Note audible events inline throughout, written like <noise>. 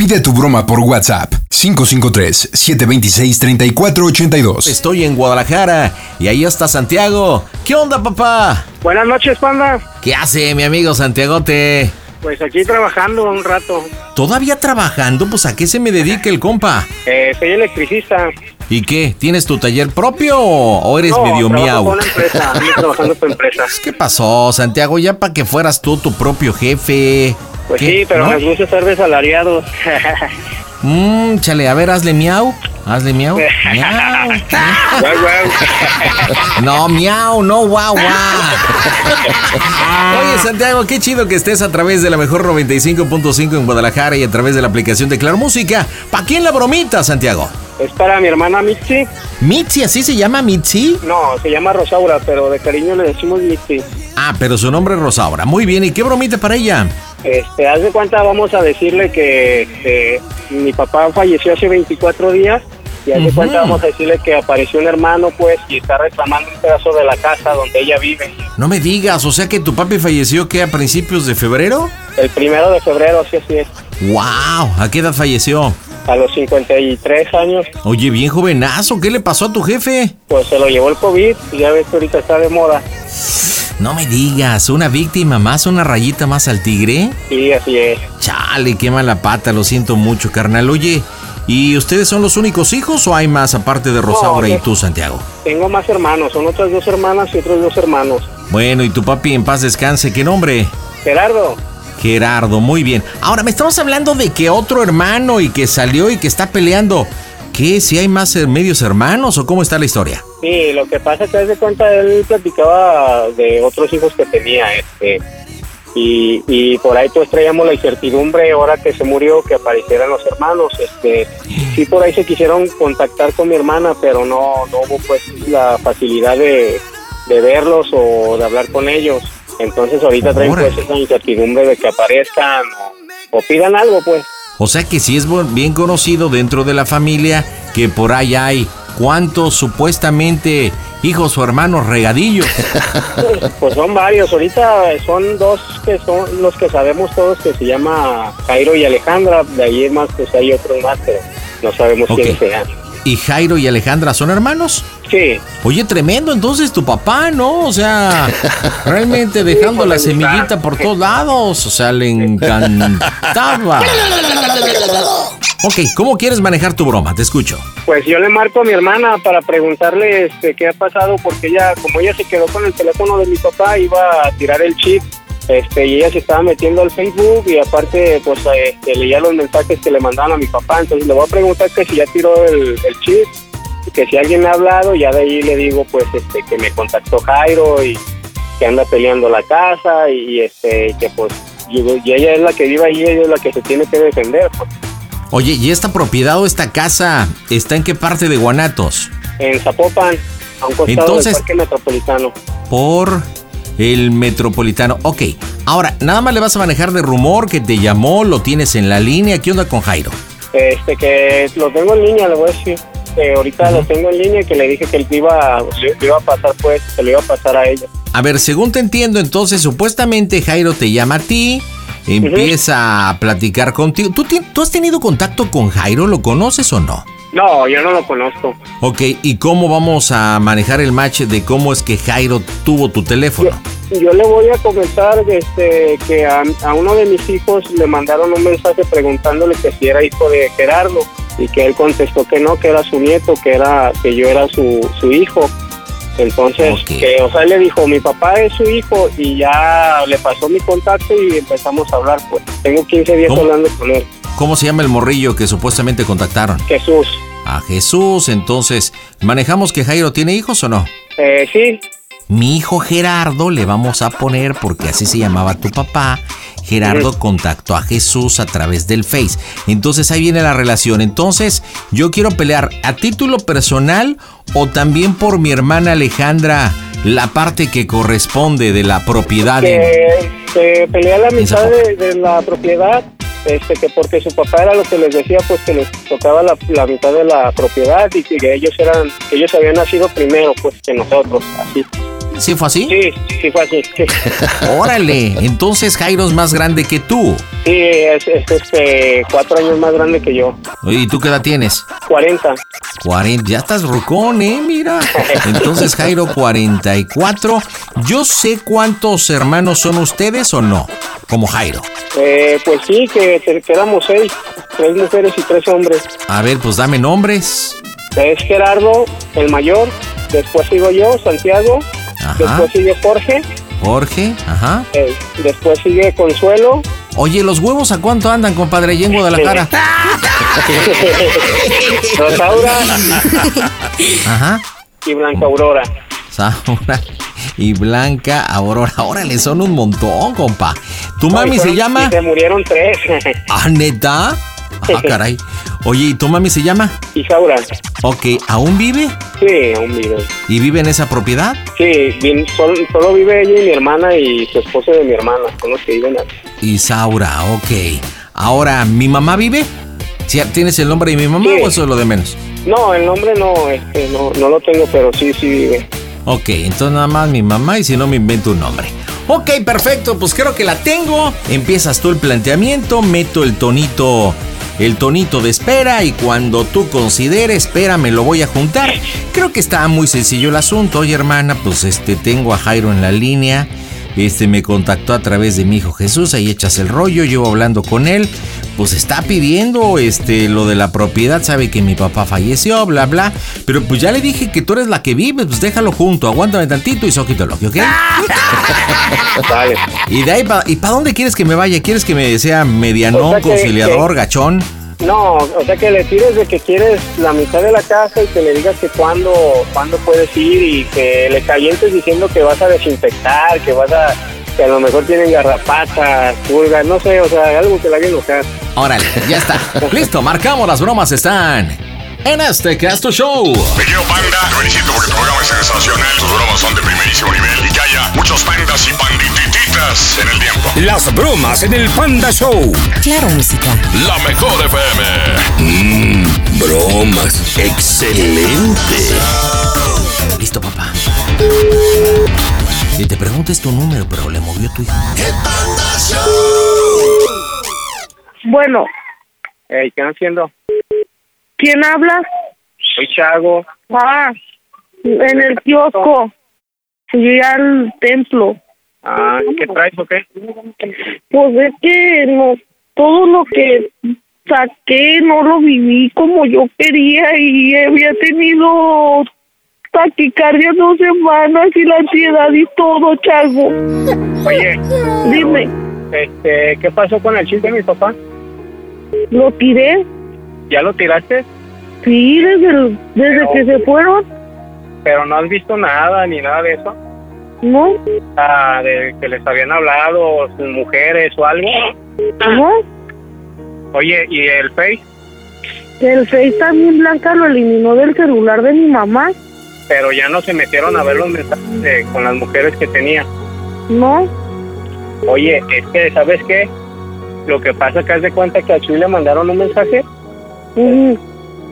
Pide tu broma por WhatsApp 553-726-3482. Estoy en Guadalajara y ahí está Santiago. ¿Qué onda, papá? Buenas noches, panda. ¿Qué hace mi amigo Santiagote? Pues aquí trabajando un rato. ¿Todavía trabajando? Pues a qué se me dedica el compa. Eh, soy electricista. ¿Y qué? ¿Tienes tu taller propio o eres no, medio trabajo miau? con una empresa. Ando trabajando para empresa. <laughs> ¿Qué pasó, Santiago? Ya para que fueras tú tu propio jefe. Pues ¿Qué? sí, pero ¿No? nos gusta estar desalariados. Mmm, <laughs> chale, a ver, hazle miau. Hazle miau. <laughs> miau. <laughs> No, miau, no, guau, guau. Oye, Santiago, qué chido que estés a través de la mejor 95.5 en Guadalajara y a través de la aplicación de Claro Música. ¿Pa' quién la bromita, Santiago? Es para mi hermana Mitzi. ¿Mitzi, así se llama Mitzi? No, se llama Rosaura, pero de cariño le decimos Mitzi. Ah, pero su nombre es Rosaura. Muy bien, ¿y qué bromita para ella? Este, haz de cuenta, vamos a decirle que eh, mi papá falleció hace 24 días. Y haz de cuenta, vamos a decirle que apareció un hermano, pues, y está reclamando un pedazo de la casa donde ella vive. No me digas, o sea que tu papi falleció que a principios de febrero? El primero de febrero, así así es. ¡Wow! ¿A qué edad falleció? A los 53 años, Oye, bien jovenazo, ¿qué le pasó a tu jefe? pues se lo llevó el COVID. Y ya ves que ahorita está de moda. No me digas, una víctima más, una rayita más al tigre. Sí, así es. Chale, qué mala pata, lo siento mucho, carnal. Oye, ¿y ustedes son los únicos hijos o hay más aparte de Rosaura No, y tú, Santiago? Tengo más hermanos, son otras dos hermanas y otros dos hermanos. Bueno, y tu papi en paz descanse, ¿qué nombre? Gerardo, Gerardo, muy bien. Ahora, me estamos hablando de que otro hermano y que salió y que está peleando. ¿Qué? ¿Si hay más eh, medios hermanos o cómo está la historia? sí, lo que pasa es que cuenta él platicaba de otros hijos que tenía, este, y, y por ahí pues traíamos la incertidumbre ahora que se murió que aparecieran los hermanos, este, sí por ahí se quisieron contactar con mi hermana, pero no, no hubo pues la facilidad de, de verlos o de hablar con ellos, entonces ahorita traen pues esa incertidumbre de que aparezcan o, o pidan algo pues. O sea que sí es bien conocido dentro de la familia que por ahí hay cuántos supuestamente hijos o hermanos regadillos. <laughs> Pues son varios, ahorita son dos que son los que sabemos todos que se llama Jairo y Alejandra, de ahí más pues hay otros más, pero no sabemos Ok. quiénes sean. ¿Y Jairo y Alejandra son hermanos? Sí, Oye, tremendo entonces tu papá, ¿no? O sea, realmente dejando la semillita por todos lados. O sea, le encantaba. Ok, ¿cómo quieres manejar tu broma? Te escucho. pues yo le marco a mi hermana para preguntarle este qué ha pasado porque ella, como ella se quedó con el teléfono de mi papá, iba a tirar el chip. Este, y ella se estaba metiendo al Facebook y aparte pues este, leía los mensajes que le mandaban a mi papá, entonces le voy a preguntar que si ya tiró el, el chip que si alguien me ha hablado, ya de ahí le digo pues este que me contactó Jairo y que anda peleando la casa y este que pues y ella es la que vive ahí, ella es la que se tiene que defender pues. Oye, ¿y esta propiedad o esta casa está en qué parte de Guanatos? en Zapopan, a un costado Entonces- del parque metropolitano. Por el metropolitano. Ok, ahora, nada más le vas a manejar de rumor que te llamó, lo tienes en la línea. ¿Qué onda con Jairo? Este que lo tengo en línea, le voy a decir. Que ahorita lo tengo en línea y que le dije que él iba, le, iba a pasar pues, se lo iba a pasar a ella. A ver, según te entiendo, entonces supuestamente Jairo te llama a ti, empieza a platicar contigo. ¿Tú, ¿Tú has tenido contacto con Jairo? ¿Lo conoces o no? No, yo no lo conozco. Ok, ¿y cómo vamos a manejar el match de cómo es que Jairo tuvo tu teléfono? Yo le voy a comentar este, que a, a uno de mis hijos le mandaron un mensaje preguntándole que si era hijo de Gerardo y que él contestó que no, que era su nieto, que era que yo era su, su hijo. Entonces, que, o sea, él le dijo, mi papá es su hijo y ya le pasó mi contacto y empezamos a hablar. Pues tengo 15 días ¿Cómo? hablando con él. ¿Cómo se llama el morrillo que supuestamente contactaron? Jesús. A Jesús, entonces, ¿manejamos que Jairo tiene hijos o no? Eh, sí, Mi hijo Gerardo le vamos a poner, porque así se llamaba tu papá. Gerardo contactó a Jesús a través del Face. Entonces ahí viene la relación. Entonces yo quiero pelear a título personal o también por mi hermana Alejandra, la parte que corresponde de la propiedad. en- que, que pelea la mitad de la propiedad, este, que porque su papá era lo que les decía, pues que les tocaba la, la mitad de la propiedad y que ellos eran, ellos habían nacido primero, pues que nosotros, así. ¿Sí fue así? Sí, sí fue así. Sí, <laughs> Órale, entonces Jairo es más grande que tú. Sí, es, es, este, cuatro años más grande que yo, ¿Y tú qué edad tienes? 40. 40, ya estás rucón, ¿eh? Mira. Entonces, Jairo, 44. Yo sé cuántos hermanos son ustedes o no, como Jairo. Eh, pues sí, que, que éramos seis, tres mujeres y tres hombres. A ver, pues dame nombres. Es Gerardo, el mayor, después sigo yo, Santiago, Ajá. después sigue Jorge, Jorge, ajá. eh, después sigue Consuelo, Oye, ¿los huevos a cuánto andan, compadre? allá en Guadalajara. <laughs> Rosaura Ajá. y Blanca Aurora. Saura y Blanca Aurora. Órale, son un montón, compa. ¿Tu mami se llama? y se murieron tres. Ah, neta. Ah, <laughs> caray. Oye, ¿y tu mami se llama? Isaura. Ok, ¿aún vive? Sí, aún vive. ¿Y vive en esa propiedad? Sí, bien, solo, solo vive ella y mi hermana y su esposo de mi hermana. Son los que viven aquí. Isaura, ok. Ahora, ¿mi mamá vive? ¿Sí, ¿Tienes el nombre de mi mamá Sí. o eso es lo de menos? No, el nombre no, este, no, no lo tengo, pero sí, sí vive. Ok, entonces nada más mi mamá y si no me invento un nombre. Ok, perfecto, pues creo que la tengo. Empiezas tú el planteamiento, meto el tonito, el tonito de espera y cuando tú consideres, espera, me lo voy a juntar. Creo que está muy sencillo el asunto. Oye, hermana, pues este tengo a Jairo en la línea. Este me contactó a través de mi hijo Jesús, ahí echas el rollo, llevo hablando con él, pues está pidiendo este lo de la propiedad, sabe que mi papá falleció, bla bla, pero pues ya le dije que tú eres la que vive, pues déjalo junto, aguántame tantito y sóquito lo que, ¿ok? <laughs> Y de ahí, pa- ¿y para dónde quieres que me vaya? ¿Quieres que me sea medianón, O sea que- conciliador, gachón? No, o sea que le tires de que quieres la mitad de la casa y que le digas que cuándo, cuándo puedes ir y que le calientes diciendo que vas a desinfectar, que vas a, que a lo mejor tienen garrapatas, pulgas, no sé, o sea, algo que la haga enojar. Órale, ya está. <laughs> Listo, marcamos, las bromas están en este Casto Show. Me quiero panda, te felicito porque tu programa es sensacional, tus bromas son de primerísimo nivel y que haya muchos pandas y en el tiempo. Las bromas en el Panda Show. Claro, música. La mejor FM. Mmm, bromas. Excelente. Listo, papá. Y te preguntes tu número, pero le movió tu hijo. Bueno, Hey, ¿Qué están haciendo? ¿quién habla? Soy Chago. Ah, en el kiosco. Llegué al templo. Ah, ¿Qué traes o qué? Pues es que no, todo lo que saqué no lo viví como yo quería y había tenido taquicardia dos semanas y la ansiedad y todo, Chago. Oye, Dime, este, ¿qué pasó con el chip de mi papá? ¿lo tiré? ¿Ya lo tiraste? Sí, desde, el- desde que se fueron, Pero no has visto nada ni nada de eso. ¿No? Ah, de que les habían hablado sus mujeres o algo. ¿No? Oye, ¿y el Face? El Face también Blanca lo eliminó del celular de mi mamá, Pero ya no se metieron a ver los mensajes de- con las mujeres que tenía. ¿no? Oye, es que, ¿sabes qué? Lo que pasa es que haz de cuenta que a Chuy le mandaron un mensaje, Ujú,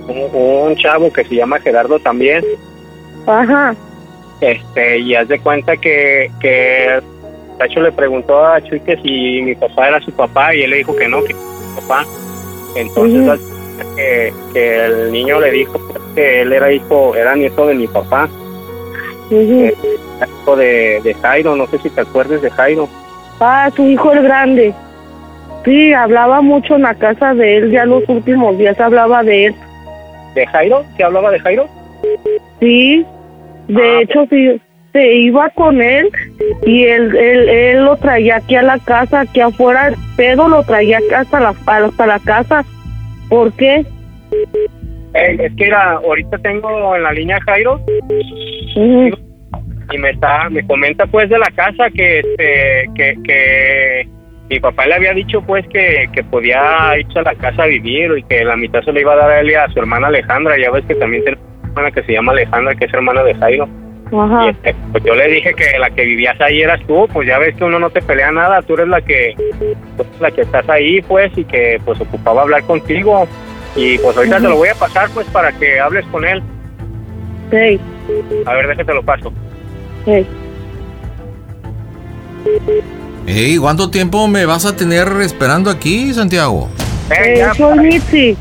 un, un chavo que se llama Gerardo también, Ajá. Este, y haz de cuenta que, que Tacho le preguntó a Chuy que si mi papá era su papá y él le dijo que no, que era su papá. Entonces, que, que el niño le dijo que él era hijo, era nieto de mi papá, eh, hijo de, de Jairo, no sé si te acuerdas de Jairo. Ah, su hijo el grande. Sí, hablaba mucho en la casa de él, ya los últimos días hablaba de él. ¿De Jairo? ¿Se hablaba de Jairo? Sí, de Ah. hecho sí, se iba con él y él, él, él lo traía aquí a la casa, aquí afuera, pero lo traía hasta la, hasta la casa. ¿Por qué? Eh, es que era, ahorita tengo en la línea Jairo y me está, me comenta pues de la casa que este, que, que mi papá le había dicho pues que, que podía irse a la casa a vivir y que la mitad se le iba a dar a él y a su hermana Alejandra, ya ves que también hermana que se llama Alejandra que es hermana de Jairo. Y Ajá. este, pues yo le dije que la que vivías ahí eras tú, pues ya ves que uno no te pelea nada, tú eres la que pues, la que estás ahí pues y que pues ocupaba hablar contigo y pues ahorita te lo voy a pasar pues para que hables con él. Sí, A ver, déjate lo paso. sí. Ey, ¿cuánto tiempo me vas a tener esperando aquí, Santiago? Eh, soy Mitzi,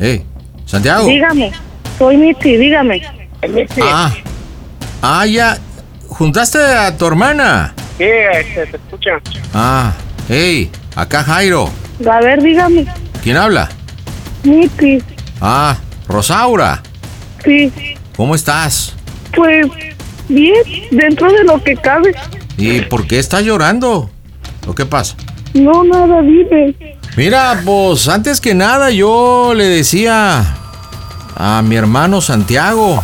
Ey, Santiago. dígame. Soy Mitzi, dígame. Sí, Ah, ah, ya. ¿Juntaste a tu hermana? sí, este, se escucha. Ah, hey, acá Jairo. A ver, dígame. ¿Quién habla? Mitzi, Ah, Rosaura. sí. ¿Cómo estás? Pues bien, dentro de lo que cabe. ¿Y por qué estás llorando? ¿O qué pasa? No, nada, dime. Mira, pues antes que nada yo le decía a mi hermano Santiago.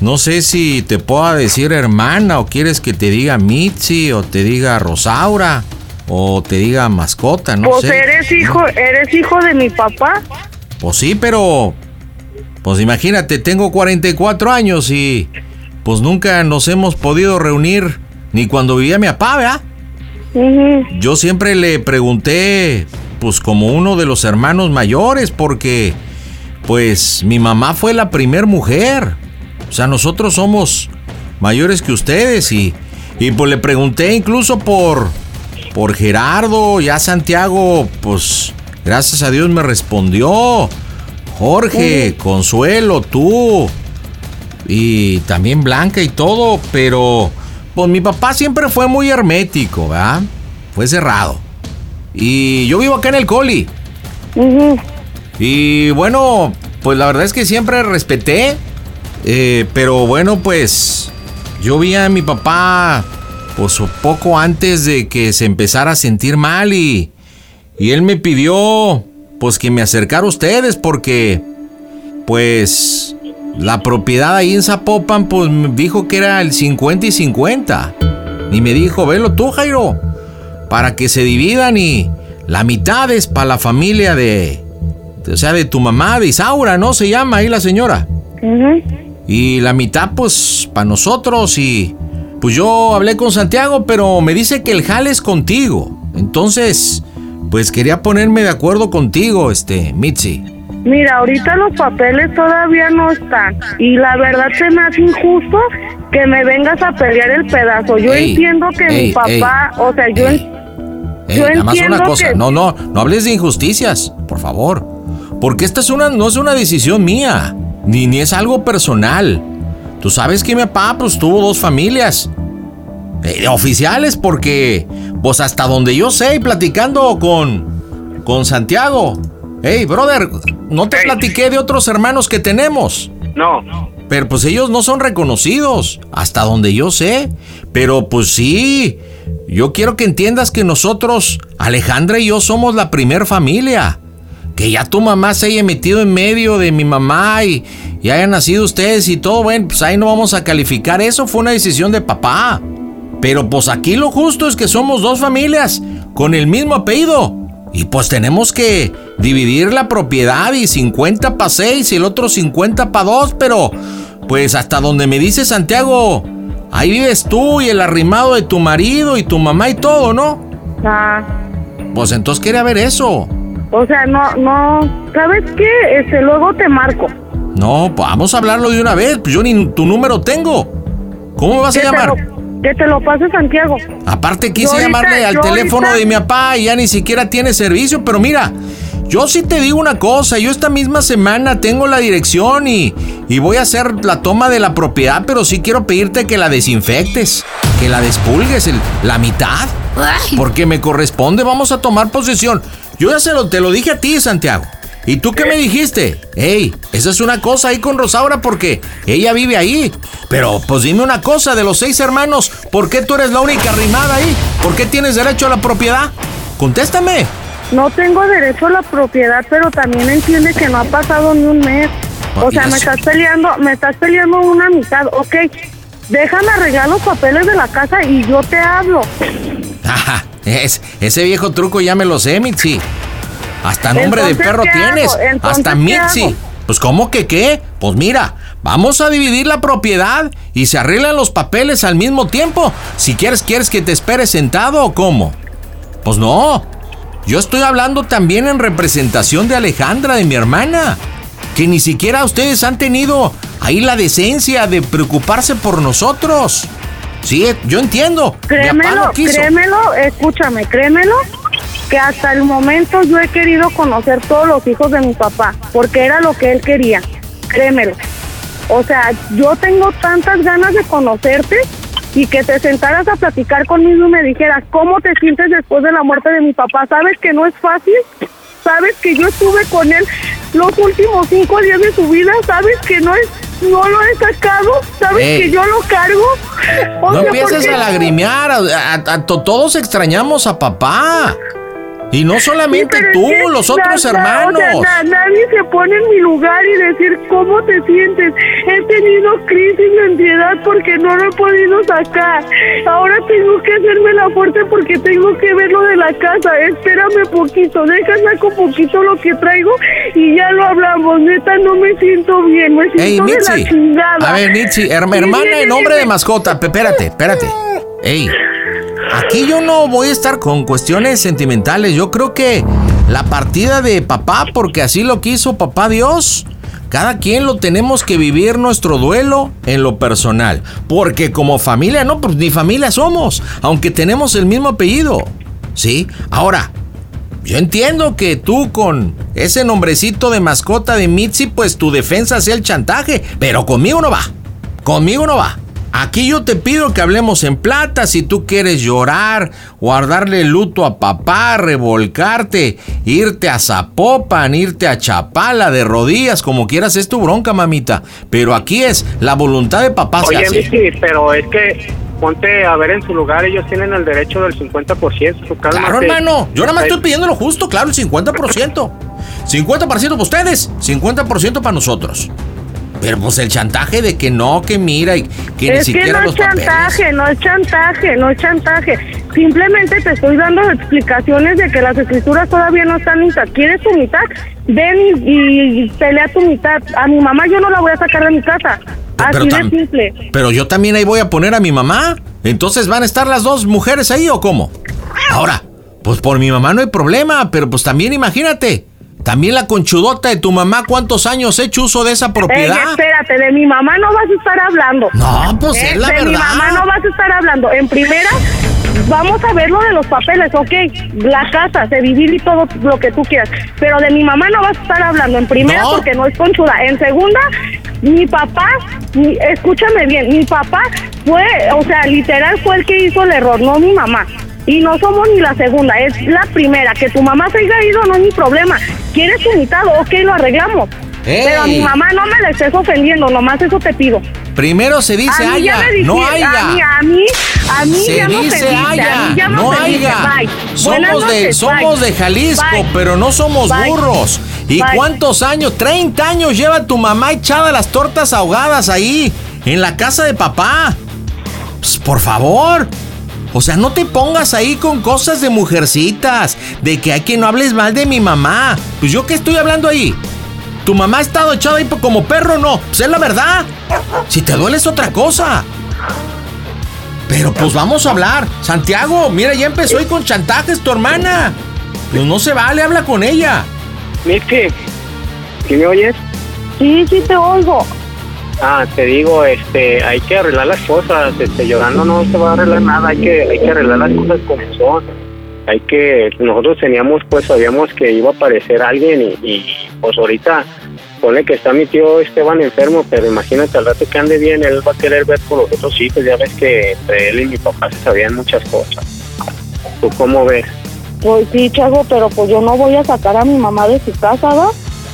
No sé si te pueda decir hermana o quieres que te diga Mitzi o te diga Rosaura o te diga mascota, no pues sé. eres hijo, eres hijo de mi papá. Pues sí, pero pues imagínate, tengo 44 años y pues nunca nos hemos podido reunir ni cuando vivía mi papá, ¿verdad? Yo siempre le pregunté, pues como uno de los hermanos mayores, porque pues mi mamá fue la primer mujer. O sea, nosotros somos mayores que ustedes y, y pues le pregunté incluso por, por Gerardo, ya Santiago, pues gracias a Dios me respondió. Jorge, Consuelo, tú y también Blanca y todo, pero pues mi papá siempre fue muy hermético, ¿verdad? Fue cerrado. Y yo vivo acá en el Coli. Y bueno, pues la verdad es que siempre respeté. eh, pero bueno, pues yo vi a mi papá pues poco antes de que se empezara a sentir mal y, y él me pidió pues que me acercara a ustedes porque pues la propiedad ahí en Zapopan pues me dijo que era el 50 y 50. Y me dijo, velo tú Jairo, para que se dividan y la mitad es para la familia de, de- o sea, de tu mamá, de Isaura, ¿no? Se llama ahí la señora. Y la mitad, pues, para nosotros. Y pues yo hablé con Santiago, pero me dice que el jale es contigo. Entonces, pues quería ponerme de acuerdo contigo, este, Mitzi. Mira, ahorita los papeles todavía no están. Y la verdad se me hace injusto que me vengas a pelear el pedazo. Yo Ey, entiendo que ey, mi papá, ey, o sea, yo... Yo nada más una cosa, que- no, no, no hables de injusticias, por favor. Porque esta es una, no es una decisión mía, ni, ni es algo personal. Tú sabes que mi papá, pues, tuvo dos familias. eh, oficiales, porque, pues, hasta donde yo sé, y platicando con, con Santiago. Hey, brother, no te platiqué de otros hermanos que tenemos. No, Pero pues ellos no son reconocidos, hasta donde yo sé. Pero pues sí, yo quiero que entiendas que nosotros, Alejandra y yo, somos la primer familia. Que ya tu mamá se haya metido en medio de mi mamá y, y hayan nacido ustedes y todo, bueno, pues ahí no vamos a calificar. Eso fue una decisión de papá. Pero pues aquí lo justo es que somos dos familias con el mismo apellido. Y pues tenemos que dividir la propiedad y 50 para 6 y el otro 50 para 2, pero pues hasta donde me dice Santiago, ahí vives tú y el arrimado de tu marido y tu mamá y todo, ¿no? Ah, Pues entonces quería ver eso. O sea, no, no... ¿Sabes qué? Este, luego te marco. No, vamos a hablarlo de una vez, pues yo ni tu número tengo. ¿Cómo me vas a te, llamar? lo, que te lo pase Santiago. Aparte quise ahorita- llamarle al teléfono ahorita- de mi papá y ya ni siquiera tiene servicio, pero mira, yo sí te digo una cosa, yo esta misma semana tengo la dirección y, y voy a hacer la toma de la propiedad, pero sí quiero pedirte que la desinfectes, que la despulgues, el- la mitad, porque me corresponde, vamos a tomar posesión. Yo ya se lo, te lo dije a ti, Santiago. ¿Y tú qué me dijiste? Ey, esa es una cosa ahí con Rosaura porque ella vive ahí. Pero pues dime una cosa, de los seis hermanos, ¿por qué tú eres la única arrimada ahí? ¿Por qué tienes derecho a la propiedad? Contéstame. No tengo derecho a la propiedad, pero también entiende que no ha pasado ni un mes. O sea, me estás peleando, me estás peleando una mitad. Ok, déjame arreglar los papeles de la casa y yo te hablo. Ajá, es, ese viejo truco ya me lo sé, Mitzi. Hasta nombre de perro ¿qué tienes. Entonces, Hasta ¿qué Mitzi. Pues ¿cómo que qué? Pues mira, vamos a dividir la propiedad y se arreglan los papeles al mismo tiempo. Si quieres, ¿quieres que te espere sentado o cómo? Pues no. Yo estoy hablando también en representación de Alejandra, de mi hermana. Que ni siquiera ustedes han tenido ahí la decencia de preocuparse por nosotros. Sí, yo entiendo. Créemelo, créemelo, escúchame, créemelo, que hasta el momento yo he querido conocer todos los hijos de mi papá, porque era lo que él quería, créemelo. O sea, yo tengo tantas ganas de conocerte y que te sentaras a platicar conmigo y me dijeras, ¿cómo te sientes después de la muerte de mi papá? ¿Sabes que no es fácil? ¿Sabes que yo estuve con él los últimos cinco días de su vida? ¿Sabes que no es... No lo he sacado, sabes Ey. que yo lo cargo. O No sea, ¿por empieces a lagrimear. a- a- a- to- todos extrañamos a papá. Y no solamente Sí, tú, es que los otros na- hermanos. o sea, na- nadie se pone en mi lugar y decir cómo te sientes. He tenido crisis de ansiedad porque no lo he podido sacar. Ahora tengo que hacerme la fuerte porque tengo que ver lo de la casa. Espérame poquito, déjame con poquito lo que traigo y ya lo hablamos. Neta, no me siento bien, me siento Ey, de la chingada. A ver, Mitzi, hermana en nombre de mascota. Pe- Espérate, espérate. Ey, aquí yo no voy a estar con cuestiones sentimentales. Yo creo que la partida de papá, porque así lo quiso papá Dios. Cada quien lo tenemos que vivir nuestro duelo en lo personal. Porque como familia, no, pues ni familia somos. Aunque tenemos el mismo apellido. ¿Sí? Ahora, yo entiendo que tú con ese nombrecito de mascota de Mitzi, pues tu defensa sea el chantaje, pero conmigo no va. Conmigo no va. Aquí yo te pido que hablemos en plata si tú quieres llorar, guardarle luto a papá, revolcarte, irte a Zapopan, irte a Chapala de rodillas, como quieras, es tu bronca, mamita. Pero aquí es la voluntad de papá se Oye, hace. Miki, pero es que ponte a ver en su lugar, ellos tienen el derecho del 50%. Su. Claro, hermano. Yo nada más estoy pidiendo lo justo, claro, el 50%. 50% para ustedes, 50% para nosotros. Pero pues el chantaje de que no, que mira y que ni Es que siquiera no los es chantaje, papeles. no es chantaje, no es chantaje. Simplemente te estoy dando explicaciones de que las escrituras todavía no están listas. ¿Quieres tu mitad? Ven y, y pelea tu mitad. A mi mamá yo no la voy a sacar de mi casa. Pero Así de simple. Pero yo también ahí voy a poner a mi mamá. Entonces van a estar las dos mujeres ahí o cómo? Ahora, pues por mi mamá no hay problema, pero pues también imagínate. También la conchudota de tu mamá, ¿cuántos años he hecho uso de esa Ey, propiedad? espérate, de mi mamá no vas a estar hablando. No, pues Eh, es la de mi verdad. mamá no vas a estar hablando. En primera, vamos a ver lo de los papeles, ok. La casa, se divide y todo lo que tú quieras. Pero de mi mamá no vas a estar hablando. En primera, No. porque no es conchuda. En segunda, mi papá, mi- escúchame bien, mi papá fue, o sea, literal fue el que hizo el error, no mi mamá. Y no somos ni la segunda, es la primera. Que tu mamá se haya ido no es mi problema. ¿Quieres tu mitad? Ok, lo arreglamos. Ey. Pero a mi mamá no me la estés ofendiendo, nomás eso te pido. Primero se dice A ya haya, dijiste, no A mí, haya. a mí, a mí Se ya dice ofendiste, a haya, mí ya me no haya. Bye. Somos de, noches, somos bye. de Jalisco, Bye. pero no somos burros. ¿Y cuántos años? 30 años lleva tu mamá echada las tortas ahogadas ahí, en la casa de papá. Pues, por favor. O sea, no te pongas ahí con cosas de mujercitas, de que hay que no hables mal de mi mamá. Pues yo qué estoy hablando ahí. ¿Tu mamá ha estado echada ahí como perro? No, pues es la verdad. Si te duele es otra cosa. Pero pues vamos a hablar. Santiago, mira, ya empezó ahí con chantajes tu hermana. Pues no se vale, habla con ella. Miki, ¿sí me oyes? Sí, sí te oigo. Ah, te digo, este, hay que arreglar las cosas, este, llorando no se va a arreglar nada, hay que, hay que arreglar las cosas como son. hay que, nosotros teníamos, pues sabíamos que iba a aparecer alguien y, pues ahorita pone que está mi tío Esteban enfermo, pero imagínate al rato que ande bien, él va a querer ver por los otros hijos, ya ves que entre él y mi papá se sabían muchas cosas. ¿Tú cómo ves? Pues sí, Chago, pero pues yo no voy a sacar a mi mamá de su casa, ¿va?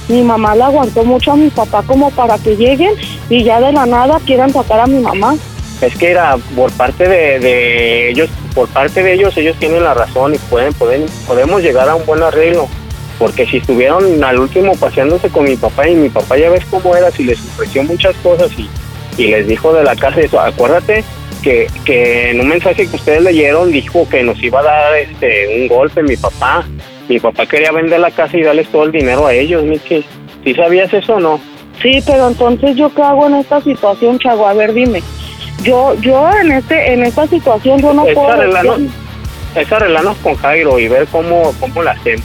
Mi mamá le aguantó mucho a mi papá como para que lleguen y ya de la nada quieran sacar a mi mamá. Es que era por parte de, ellos, por parte de ellos, ellos tienen la razón y pueden, pueden, podemos llegar a un buen arreglo. Porque si estuvieron al último paseándose con mi papá y mi papá ya ves cómo era, si les ofreció muchas cosas y, y les dijo de la casa eso, acuérdate que, que en un mensaje que ustedes leyeron dijo que nos iba a dar este un golpe mi papá. Mi papá quería vender la casa y darles todo el dinero a ellos, Michi. ¿Sí sabías eso o no? Sí, pero entonces yo qué hago en esta situación, Chago? A ver, dime. Yo, yo en este, en esta situación yo no es puedo. arreglarnos, es arreglarnos con Jairo y ver cómo, cómo la hacemos.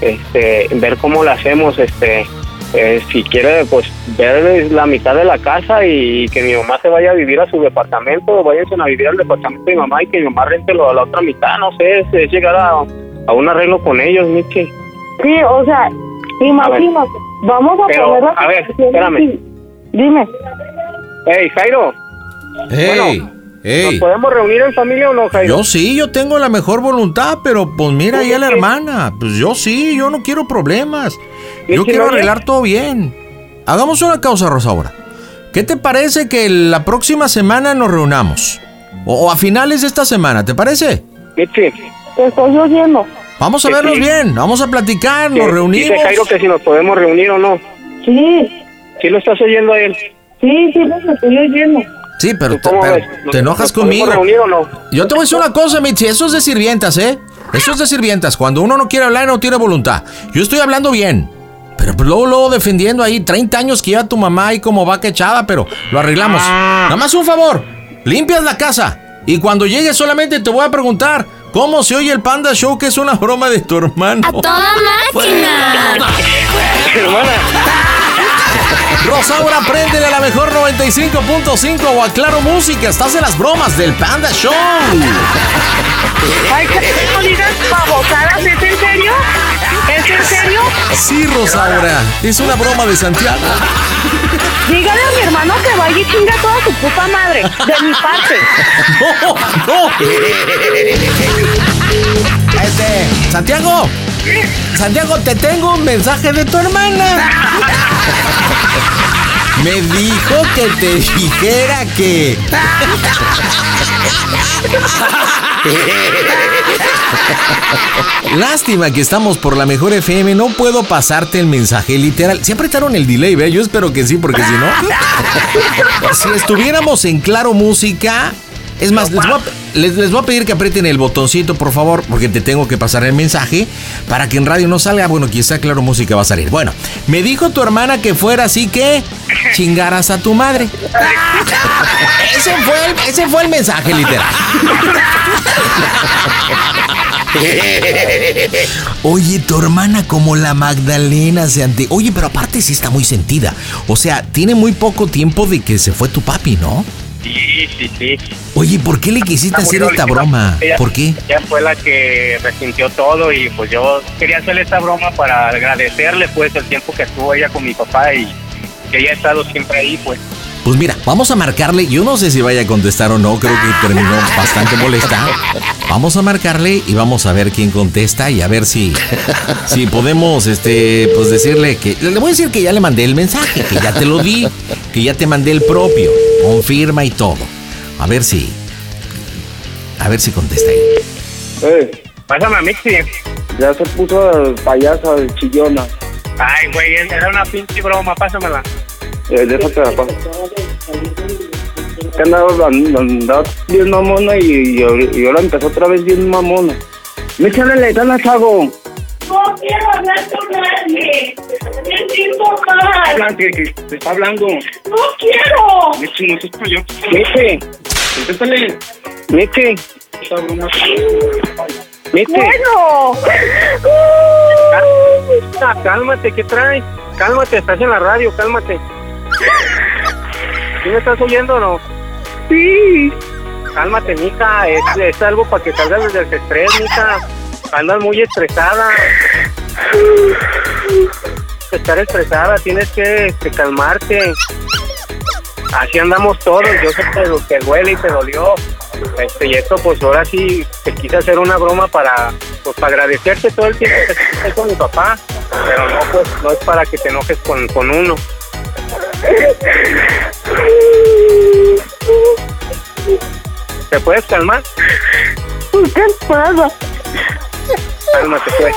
Este, ver cómo la hacemos, este, eh, si quiere, pues ver la mitad de la casa y, que mi mamá se vaya a vivir a su departamento, váyanse a vivir al departamento de mi mamá y que mi mamá rente lo- la otra mitad, no sé, es, es llegar a, a un arreglo con ellos, Michi. Sí, o sea, imagínate. Vamos a Pero, poner la a ver, espérame. Dime. Hey, Jairo, ¡Ey! ¿nos ¡Ey! podemos reunir en familia o no, Jairo? Yo sí, yo tengo la mejor voluntad, pero pues mira ahí a la hermana. Pues yo sí, yo no quiero problemas. Yo quiero arreglar todo bien. Hagamos una causa, Rosaura. ¿Qué te parece que la próxima semana nos reunamos? O, o a finales de esta semana, ¿te parece? Michi, Te estoy oyendo. Vamos a Que vernos sí. bien, vamos a platicar, que- nos dice reunimos. Jairo que si nos podemos reunir o no. Sí, ¿Sí lo estás oyendo a él? sí, sí, los estoy oyendo. Sí, pero, ¿Tú te, pero te enojas conmigo. reunir o no? Yo te voy a decir una cosa, Michi, eso es de sirvientas, ¿eh? Eso es de sirvientas. Cuando uno no quiere hablar, no tiene voluntad. Yo estoy hablando bien. Pero pues, luego, luego defendiendo ahí 30 años que lleva tu mamá ahí como vaca echada, pero lo arreglamos. Nada más un favor, limpias la casa. Y cuando llegue solamente te voy a preguntar, ¿cómo se oye el Panda Show que es una broma de tu hermano? ¡A toda máquina! <laughs> Hermana, <laughs> Rosaura, prende a la mejor 95.5 o a Claro Música. Estás en las bromas del Panda Show. Ay, que no digas babosadas, ¿es en serio? ¿Es en serio? Sí, Rosaura, es una broma de Santiago. Dígale a mi hermano que vaya y chinga toda su puta madre, de mi parte. <laughs> No, no. <laughs> Este, Santiago. Santiago, te tengo un mensaje de tu hermana. <laughs> Me dijo que te dijera que. <laughs> Lástima que estamos por la mejor FM. No puedo pasarte el mensaje literal. ¿Se apretaron el delay, ve? Yo espero que sí, porque si no. <laughs> Si estuviéramos en Claro Música. Es más, les voy, a, les- les voy a pedir que aprieten el botoncito, por favor, porque te tengo que pasar el mensaje para que en radio no salga. Bueno, quizá Claro Música va a salir. Bueno, me dijo tu hermana que fuera así que chingaras a tu madre. <laughs> Ese fue el, ese fue el mensaje literal. Oye, tu hermana como la Magdalena se ante... Oye, pero aparte sí está muy sentida. O sea, tiene muy poco tiempo de que se fue tu papi, ¿no? Sí, sí, sí. Oye, ¿por qué le quisiste hacer esta broma? Ella- ¿Por qué? Ella fue la que resintió todo y pues yo quería hacerle esta broma para agradecerle pues el tiempo que estuvo ella con mi papá y que ella ha estado siempre ahí pues. Pues mira, vamos a marcarle. Yo no sé si vaya a contestar o no. Creo que terminó bastante molesta. Vamos a marcarle y vamos a ver quién contesta y a ver si, si podemos, este, pues decirle que. Le voy a decir que ya le mandé el mensaje, que ya te lo di, que ya te mandé el propio. Confirma y todo. A ver si. A ver si contesta él. Eh, Pásame a Mixi. ya se puso payasa, chillona. Ay, güey, era una pinche broma, pásamela. Eh, déjate la paso. Que andaba, andaba bien mamona y, y, ahora- y ahora empezó otra vez bien mamona. Me echan le ganas, hago. No quiero hablar con nadie. Me siento mal. Que, que te está hablando. No quiero. Michi, no seas yo. Michi, contéstale. Esa broma. Bueno. Cálmate, ¿qué traes? Cálmate, estás en la radio, cálmate. ¿Sí me estás oyendo o no? Sí. cálmate, mija. Es, algo para que salgas del estrés, mija. Andas muy estresada. Estar estresada, tienes que, este, calmarte. Así andamos todos. Yo sé que te duele y te dolió. Este, y esto, pues ahora sí, te quise hacer una broma para, pues, para agradecerte todo el tiempo que estuviste con mi papá. Pero no, pues, no es para que te enojes con, con uno. ¿Te puedes calmar? ¿Qué pasa? Cálmate, pues.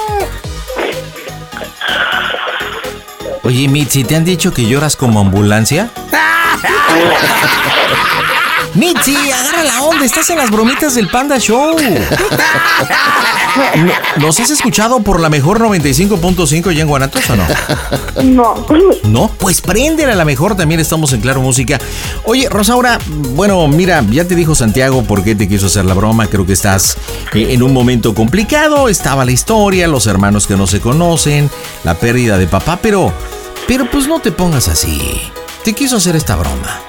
Oye, Mitzi, ¿te han dicho que lloras como ambulancia? <laughs> Mitzi, agarra la onda, estás en las bromitas del Panda Show. No- ¿Nos has escuchado por la mejor 95.5 ya en Guanatos o no? No. No, pues préndele a la mejor, también estamos en Claro Música. Oye, Rosaura, bueno, mira, ya te dijo Santiago por qué te quiso hacer la broma, creo que estás eh, en un momento complicado, estaba la historia, los hermanos que no se conocen, la pérdida de papá, pero, pero pues no te pongas así. Te quiso hacer esta broma.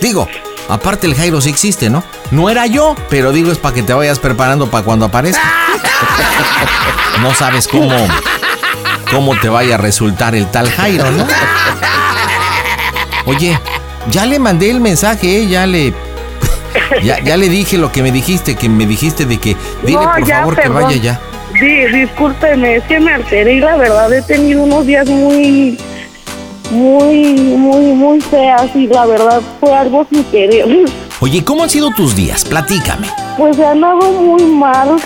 Digo, aparte el Jairo sí existe, ¿no? No era yo, pero digo es para que te vayas preparando para cuando aparezca. <laughs> No sabes cómo cómo te vaya a resultar el tal Jairo, ¿no? Oye, ya le mandé el mensaje, ¿eh? ya le ya, ya le dije lo que me dijiste, que me dijiste de que dile No, por ya, favor que vaya ya. Sí, discúlpeme, es que me alteré y la verdad he tenido unos días muy, muy, muy, muy feas y la verdad fue algo sin querer. <laughs> Oye, ¿cómo han sido tus días? Platícame. Pues he andado muy mal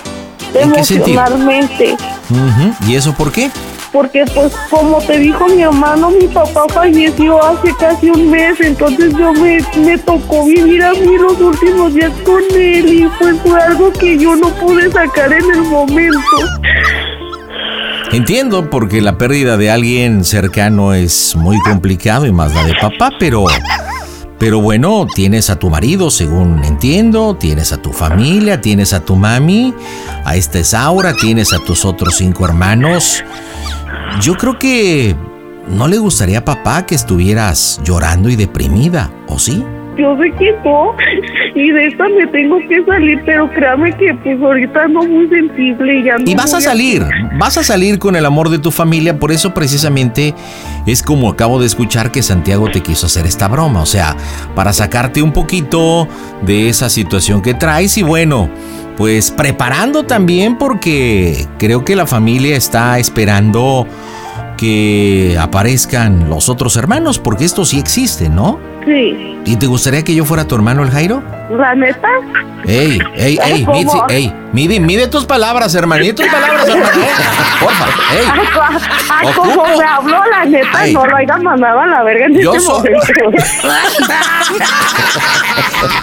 ¿En qué sentido? emocionalmente. Ujú, ¿Y eso por qué? Porque pues como te dijo mi hermano, mi papá falleció hace casi un mes, entonces yo me, me tocó vivir a mí los últimos días con él y pues fue algo que yo no pude sacar en el momento. Entiendo porque la pérdida de alguien cercano es muy complicado y más la de papá, pero pero bueno, tienes a tu marido, según entiendo, tienes a tu familia, tienes a tu mami, a esta Saura, tienes a tus otros cinco hermanos. Yo creo que no le gustaría a papá que estuvieras llorando y deprimida, ¿o sí? Yo sé que no, y de esta me tengo que salir, pero créame que pues ahorita ando muy sensible y ya no Y vas a salir, vas a salir con el amor de tu familia, por eso precisamente es como acabo de escuchar que Santiago te quiso hacer esta broma, o sea, para sacarte un poquito de esa situación que traes y bueno, pues preparando también porque creo que la familia está esperando que aparezcan los otros hermanos, porque esto sí existe, ¿no? Sí, ¿Y te gustaría que yo fuera tu hermano el Jairo? la neta, Ey, ey, ey. Mitzi, ey, mide, mide tus palabras, hermanito, tus palabras, <laughs> hermano, eh. Porfa, ey. Ay, como me habló la neta, Ey. no lo mandado a la verga en Yo este soy- momento.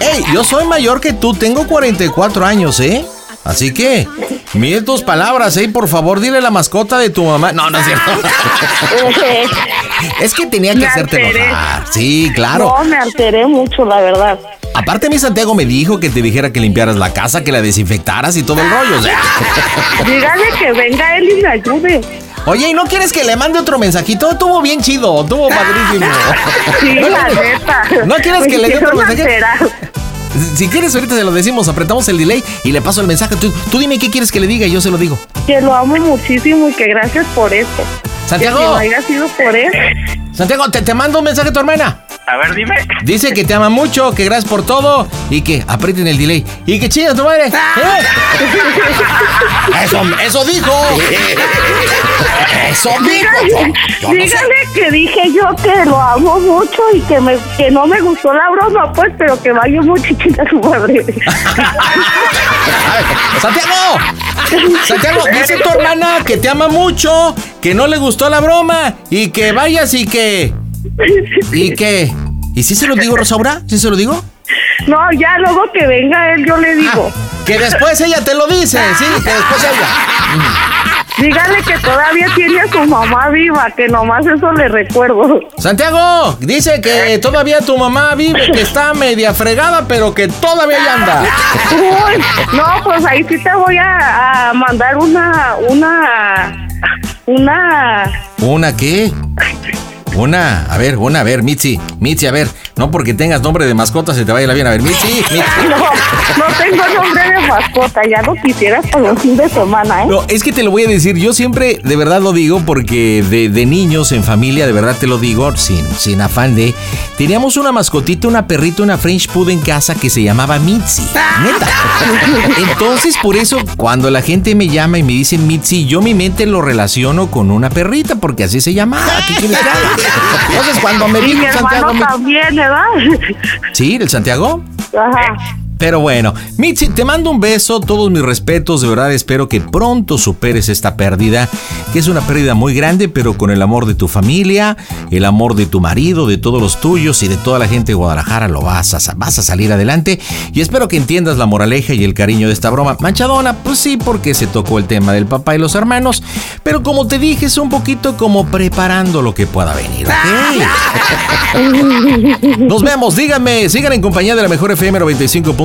<laughs> Ey, yo soy mayor que tú, tengo 44 años, ¿eh? Así que, mide tus palabras, ¿eh? Por favor, dile la mascota de tu mamá. No, no es cierto. <laughs> Es que tenía que Me hacerte alteré. enojar. Sí, claro. No, me alteré mucho, la verdad. Aparte, mi Santiago me dijo que te dijera que limpiaras la casa, que la desinfectaras y todo el rollo, o sea. <laughs> Dígale que venga él y me ayude. Oye, ¿y no quieres que le mande otro mensajito? Estuvo bien chido, estuvo padrísimo. <laughs> Sí, la neta. ¿No quieres que le dé otro mensaje? Si quieres, ahorita se lo decimos, apretamos el delay y le paso el mensaje. Tú, tú dime qué quieres que le diga y yo se lo digo. Que lo amo muchísimo y que gracias por esto. Santiago. Que no haya sido por él. Santiago, te, te mando un mensaje a tu hermana. A ver, dime. Dice que te ama mucho, que gracias por todo y que aprieten el delay. Y que chinga tu madre. <laughs> ¿Eh? Eso, eso dijo. Eso dijo. Yo, yo no sé. Dígale que dije yo que lo amo mucho y que me que no me gustó la broma, pues, pero que vaya mucho a su madre. <laughs> Santiago. Santiago, dice tu hermana que te ama mucho, que no le gustó la broma y que vayas y que... ¿Y que... ¿Y si se lo digo, Rosaura? ¿Sí se lo digo? No, ya luego que venga él, yo le digo. Que después ella te lo dice, sí, que después ella. <laughs> Dígale que todavía tiene a su mamá viva, que nomás eso le recuerdo. Santiago, dice que todavía tu mamá vive, que está media fregada, pero que todavía ahí anda. Uy, no, pues ahí sí te voy a, a mandar una, una, una, ¿Una qué? Una, a ver, una, a ver, Mitzi, Mitzi, a ver, No porque tengas nombre de mascota se te vaya la bien a ver. Mitzi, <laughs> Mitzi. No, no tengo nombre de mascota, ya lo quisieras para un fin de semana, ¿eh? No, es que te lo voy a decir, yo siempre de verdad lo digo porque de, de niños en familia, de verdad te lo digo, sin, sin afán de... Teníamos una mascotita, una perrita, una French Poodle en casa que se llamaba Mitzi. Neta. <laughs> Entonces, por eso, cuando la gente me llama y me dice Mitzi, yo mi mente lo relaciono con una perrita porque así se llamaba. ¿Qué quieres que haga? Entonces, cuando me hermano Santiago... me- también, ¿verdad? Sí, el Santiago. Ajá. Pero bueno, Mitzi, te mando un beso, todos mis respetos, de verdad espero que pronto superes esta pérdida, que es una pérdida muy grande, pero con el amor de tu familia, el amor de tu marido, de todos los tuyos y de toda la gente de Guadalajara, lo vas a, vas a salir adelante y espero que entiendas la moraleja y el cariño de esta broma. Manchadona, pues sí, porque se tocó el tema del papá y los hermanos, pero como te dije, es un poquito como preparando lo que pueda venir. <laughs> Nos vemos, díganme, sigan en compañía de la mejor FM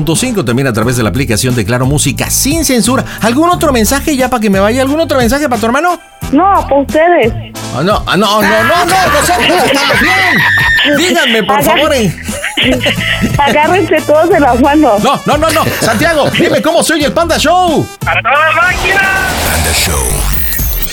95.5, también a través de la aplicación de Claro Música sin censura. ¿Algún otro mensaje ya para que me vaya? ¿Algún otro mensaje para tu hermano? No, para ustedes. Ah, no, ah, no, no, no, no, nosotros estamos bien. Díganme, por Hagan- favor. eh. <laughs> Agárrense todos de las manos. No, no, no, no. Santiago, dime cómo soy el Panda Show.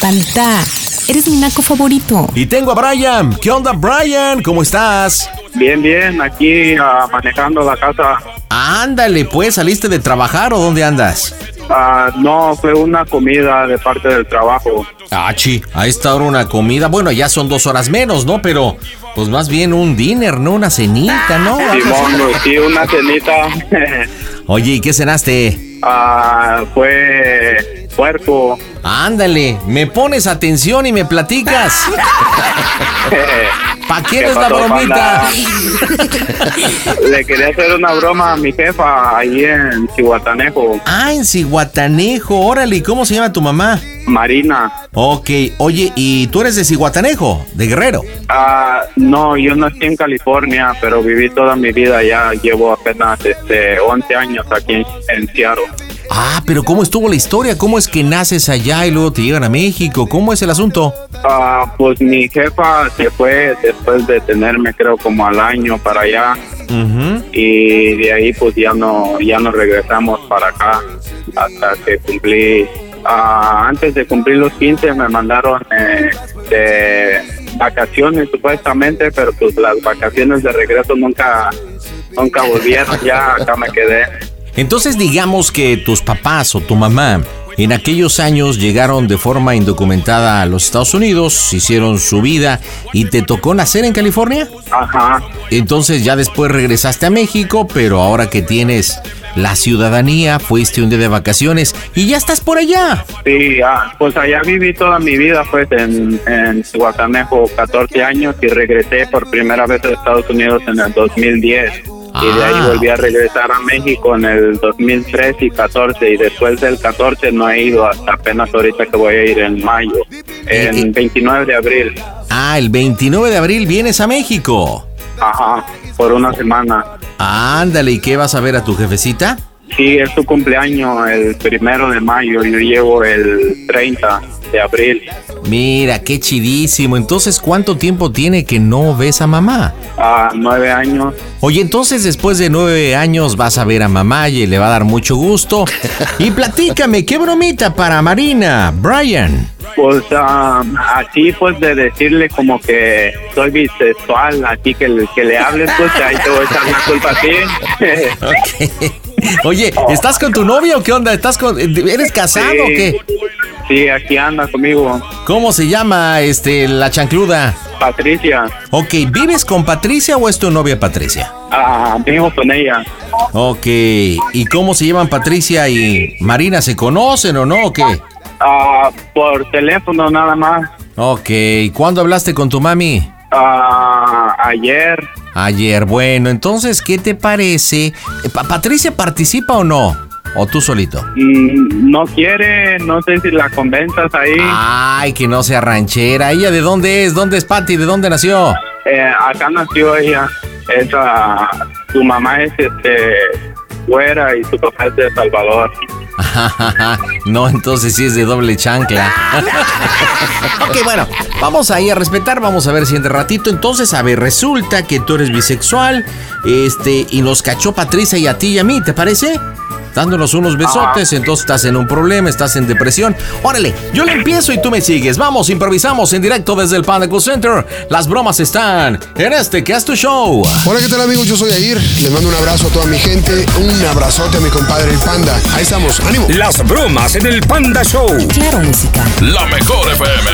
Panda, eres mi naco favorito. Y tengo a Brian. ¿Qué onda, Brian? ¿Cómo estás? Bien, bien, aquí ah, manejando la casa. Ándale, pues, ¿saliste de trabajar o dónde andas? Ah, no, fue una comida de parte del trabajo. Ah, chi, a esta hora una comida. Bueno, ya son dos horas menos, ¿no? Pero, pues más bien un dinner, ¿no? Una cenita, ¿no? <laughs> Simón, sí, una cenita. <laughs> Oye, ¿y qué cenaste? Ah, fue puerco. Ándale, me pones atención y me platicas. <laughs> ¿Para qué ¿Qué eres la bromita? Le quería hacer una broma a mi jefa ahí en Cihuatanejo, Ah, en Cihuatanejo, órale, ¿y cómo se llama tu mamá? Marina. Ok, oye, ¿y tú eres de Cihuatanejo, de Guerrero? Ah, no, yo nací en California, pero viví toda mi vida allá. Llevo apenas este, 11 años aquí en, en Seattle. Ah, pero ¿cómo estuvo la historia? ¿Cómo es que naces allá y luego te llegan a México? ¿Cómo es el asunto? Ah, pues mi jefa se fue después de tenerme creo como al año para allá y de ahí pues ya no ya no regresamos para acá hasta que cumplí ah, antes de cumplir los 15 me mandaron eh, de vacaciones supuestamente pero pues las vacaciones de regreso nunca nunca volvieron ya acá me quedé Entonces digamos que tus papás o tu mamá en aquellos años llegaron de forma indocumentada a los Estados Unidos, hicieron su vida y te tocó nacer en California. ajá Entonces ya después regresaste a México, pero ahora que tienes la ciudadanía, fuiste un día de vacaciones y ya estás por allá. Sí, ah, pues allá viví toda mi vida, pues en, en Cihuatanejo 14 años y regresé por primera vez a Estados Unidos en el 2010. Y de ahí Ah. volví a regresar a México en el 2013 y 14 y después del 14 no he ido hasta apenas ahorita que voy a ir en mayo, en 29 de abril. Ah, el 29 de abril vienes a México. Ajá, por una semana. Ándale, ¿y qué vas a ver a tu jefecita? Sí, es su cumpleaños el primero de mayo, yo llevo el 30 de abril. Mira, qué chidísimo. Entonces, ¿cuánto tiempo tiene que no ves a mamá? A nueve años. Oye, entonces después de nueve años vas a ver a mamá y le va a dar mucho gusto. <laughs> Y platícame, ¿qué bromita para Marina, Brian? Pues ah, así pues de decirle como que soy bisexual, así que, le- que le hables pues ahí te voy a echar la culpa a ti. <laughs> Ok. Oye, ¿estás con tu novia o qué onda? ¿Estás con, ¿Eres casado o qué? Sí, aquí anda conmigo. ¿Cómo se llama este la chancluda? Patricia, Ok, ¿vives con Patricia o es tu novia Patricia? ah, vivo con ella. Ok, ¿y cómo se llaman Patricia y Marina? ¿Se conocen o no o qué? Ah, por teléfono nada más. Ok, ¿cuándo hablaste con tu mami? Ah, ayer, Ayer, bueno, entonces, ¿qué te parece? Eh, Pa- ¿Patricia participa o no? ¿O tú solito? mm, no quiere, no sé si la convenzas ahí. Ay, que no sea ranchera. ¿Ella de dónde es? ¿Dónde es Patti? ¿De dónde nació? Eh, acá nació ella. Esa, su mamá es este güera y su papá es de Salvador. <laughs> no, entonces sí es de doble chancla. <laughs> ok, bueno, vamos ahí a respetar, vamos a ver si en ratito. Entonces, a ver, resulta que tú eres bisexual, este, y nos cachó Patricia y a ti y a mí, ¿te parece? Dándonos unos besotes, entonces estás en un problema, estás en depresión. Órale, yo le empiezo y tú me sigues. Vamos, improvisamos en directo desde el Panda Center. Las bromas están en este que es tu show. Hola, ¿qué tal amigos? Yo soy Air. Les mando un abrazo a toda mi gente, un abrazote a mi compadre el Panda. Ahí estamos, ánimo. Las bromas en el Panda Show. Claro, música. La mejor FM.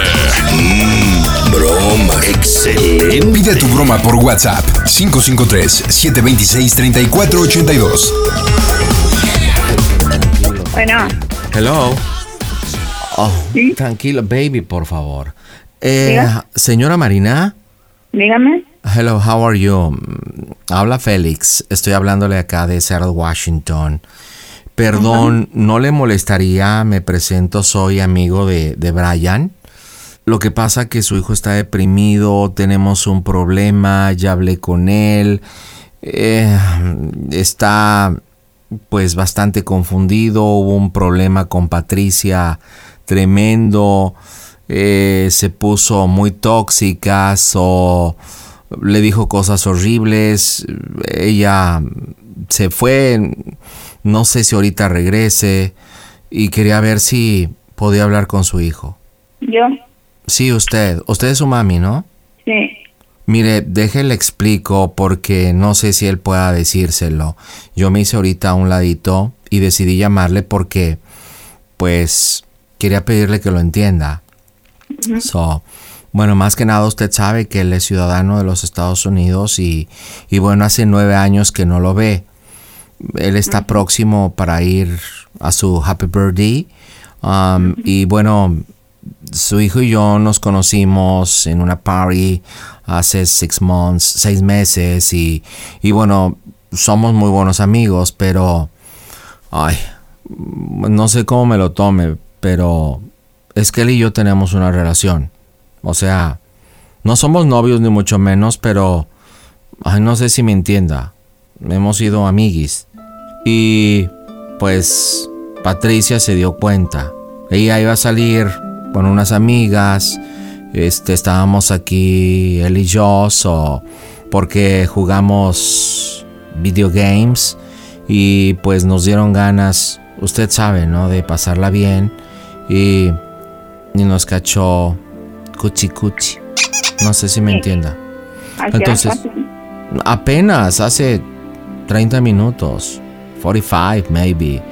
Mmm, broma. Excelente. Pide tu broma por WhatsApp 553-726-3482. Bueno, Hello. Oh, ¿Sí? tranquilo, baby, por favor. Eh, señora Marina. dígame. Hello, how are you? Mm, Habla Félix. Estoy hablándole acá de Seattle, Washington. Perdón, ¿no le molestaría? Me presento, soy amigo de, de Brian. Lo que pasa que su hijo está deprimido, tenemos un problema, ya hablé con él. eh, está pues bastante confundido, hubo un problema con Patricia tremendo, eh, se puso muy tóxica, o le dijo cosas horribles, ella se fue, no sé si ahorita regrese y quería ver si podía hablar con su hijo. Yo, Sí, usted, usted es su mami, ¿no? sí. Mire, déjele explico porque no sé si él pueda decírselo. Yo me hice ahorita a un ladito y decidí llamarle porque, pues, quería pedirle que lo entienda. So, bueno, más que nada usted sabe que él es ciudadano de los Estados Unidos y, y bueno, hace nueve años que no lo ve. Él está próximo para ir a su Happy Birthday. um, y bueno, su hijo y yo nos conocimos en una party hace six months, seis meses y, y bueno, somos muy buenos amigos, pero, ay, no sé cómo me lo tome, pero es que él y yo tenemos una relación. O sea, no somos novios ni mucho menos, pero, ay, no sé si me entienda. Hemos sido amiguis. Y, pues, Patricia se dio cuenta. Ella iba a salir con unas amigas. Este, estábamos aquí él y yo, porque jugamos video games y pues nos dieron ganas, usted sabe, ¿no? De pasarla bien y, y nos cachó cuchi cuchi. No sé si me entienda. Aquí Entonces, apenas hace 30 minutos, 45 maybe,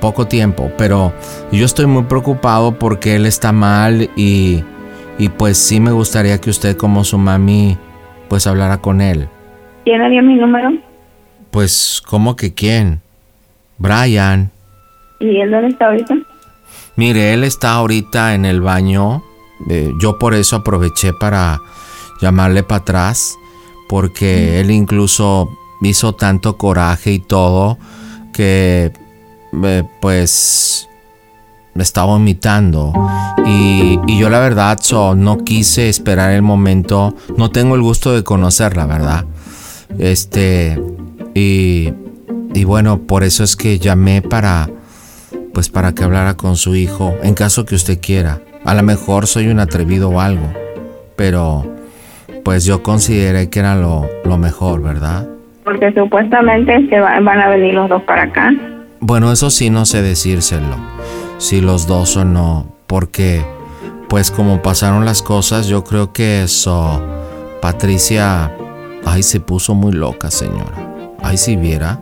poco tiempo, pero yo estoy muy preocupado porque él está mal y, y pues sí me gustaría que usted como su mami pues hablara con él. ¿Quién le dio mi número? Pues, ¿cómo que quién? Brian. ¿Y él dónde está ahorita? Mire, él está ahorita en el baño. eh, yo por eso aproveché para llamarle para atrás. Porque él incluso hizo tanto coraje y todo que eh, pues me estaba vomitando. Y, y yo la verdad so, no quise esperar el momento. No tengo el gusto de conocerla, ¿verdad? Este... Y, y bueno, por eso es que llamé para pues para que hablara con su hijo, en caso que usted quiera. A lo mejor soy un atrevido o algo, pero pues yo consideré que era lo, lo mejor, ¿verdad? Porque supuestamente se va- van a venir los dos para acá. Bueno, eso sí no sé decírselo, si los dos o no, porque pues como pasaron las cosas, yo creo que eso, Patricia, ay, se puso muy loca, señora. Ay, si viera,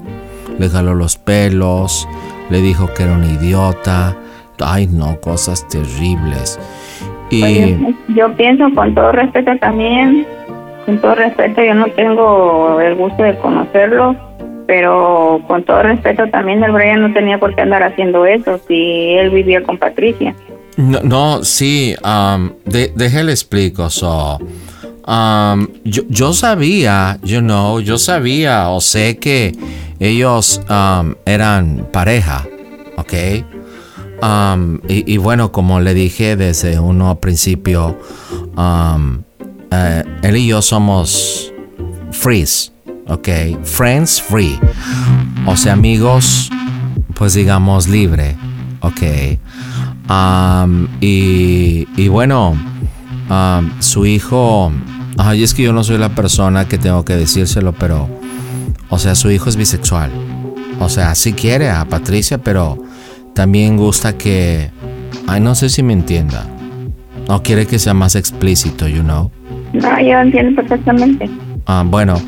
le jaló los pelos, le dijo que era un idiota, ay, no, cosas terribles. Y... Yo pienso con todo respeto también, con todo respeto, yo no tengo el gusto de conocerlo, pero con todo respeto también el Brian no tenía por qué andar haciendo eso si él vivía con Patricia. No, no, sí, um, de, explico. So, um, yo, yo sabía, you know, yo sabía o sé que ellos um, eran pareja, ¿ok? Um, y, bueno, como le dije desde uno principio, um, eh, él y yo somos frees, ¿ok? Friends free. O sea, amigos pues digamos, libre, ¿ok? Am, y, y bueno, su hijo, ay, es que yo no soy la persona que tengo que decírselo, pero, o sea, su hijo es bisexual. O sea, sí quiere a Patricia, pero también gusta que, ay, no sé si me entienda. No quiere que sea más explícito, you know. No, yo entiendo perfectamente. Ah, bueno,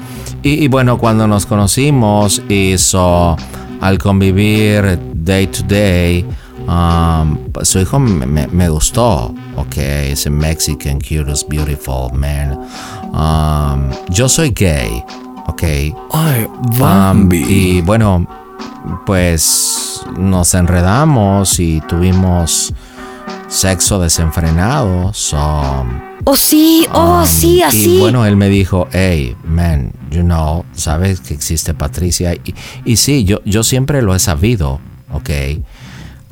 y, y bueno, cuando nos conocimos y so, al convivir day to day, um, su hijo me, me- me gustó, ok, es un Mexican, cutest, beautiful man. Um, yo soy gay, ok. Ay, Um, y bueno, pues nos enredamos y tuvimos sexo desenfrenado, so... Oh, sí, oh, Um, sí, así. Y bueno, él me dijo, hey, man, you know, sabes que existe Patricia. Y, y sí, yo, yo siempre lo he sabido, ¿ok?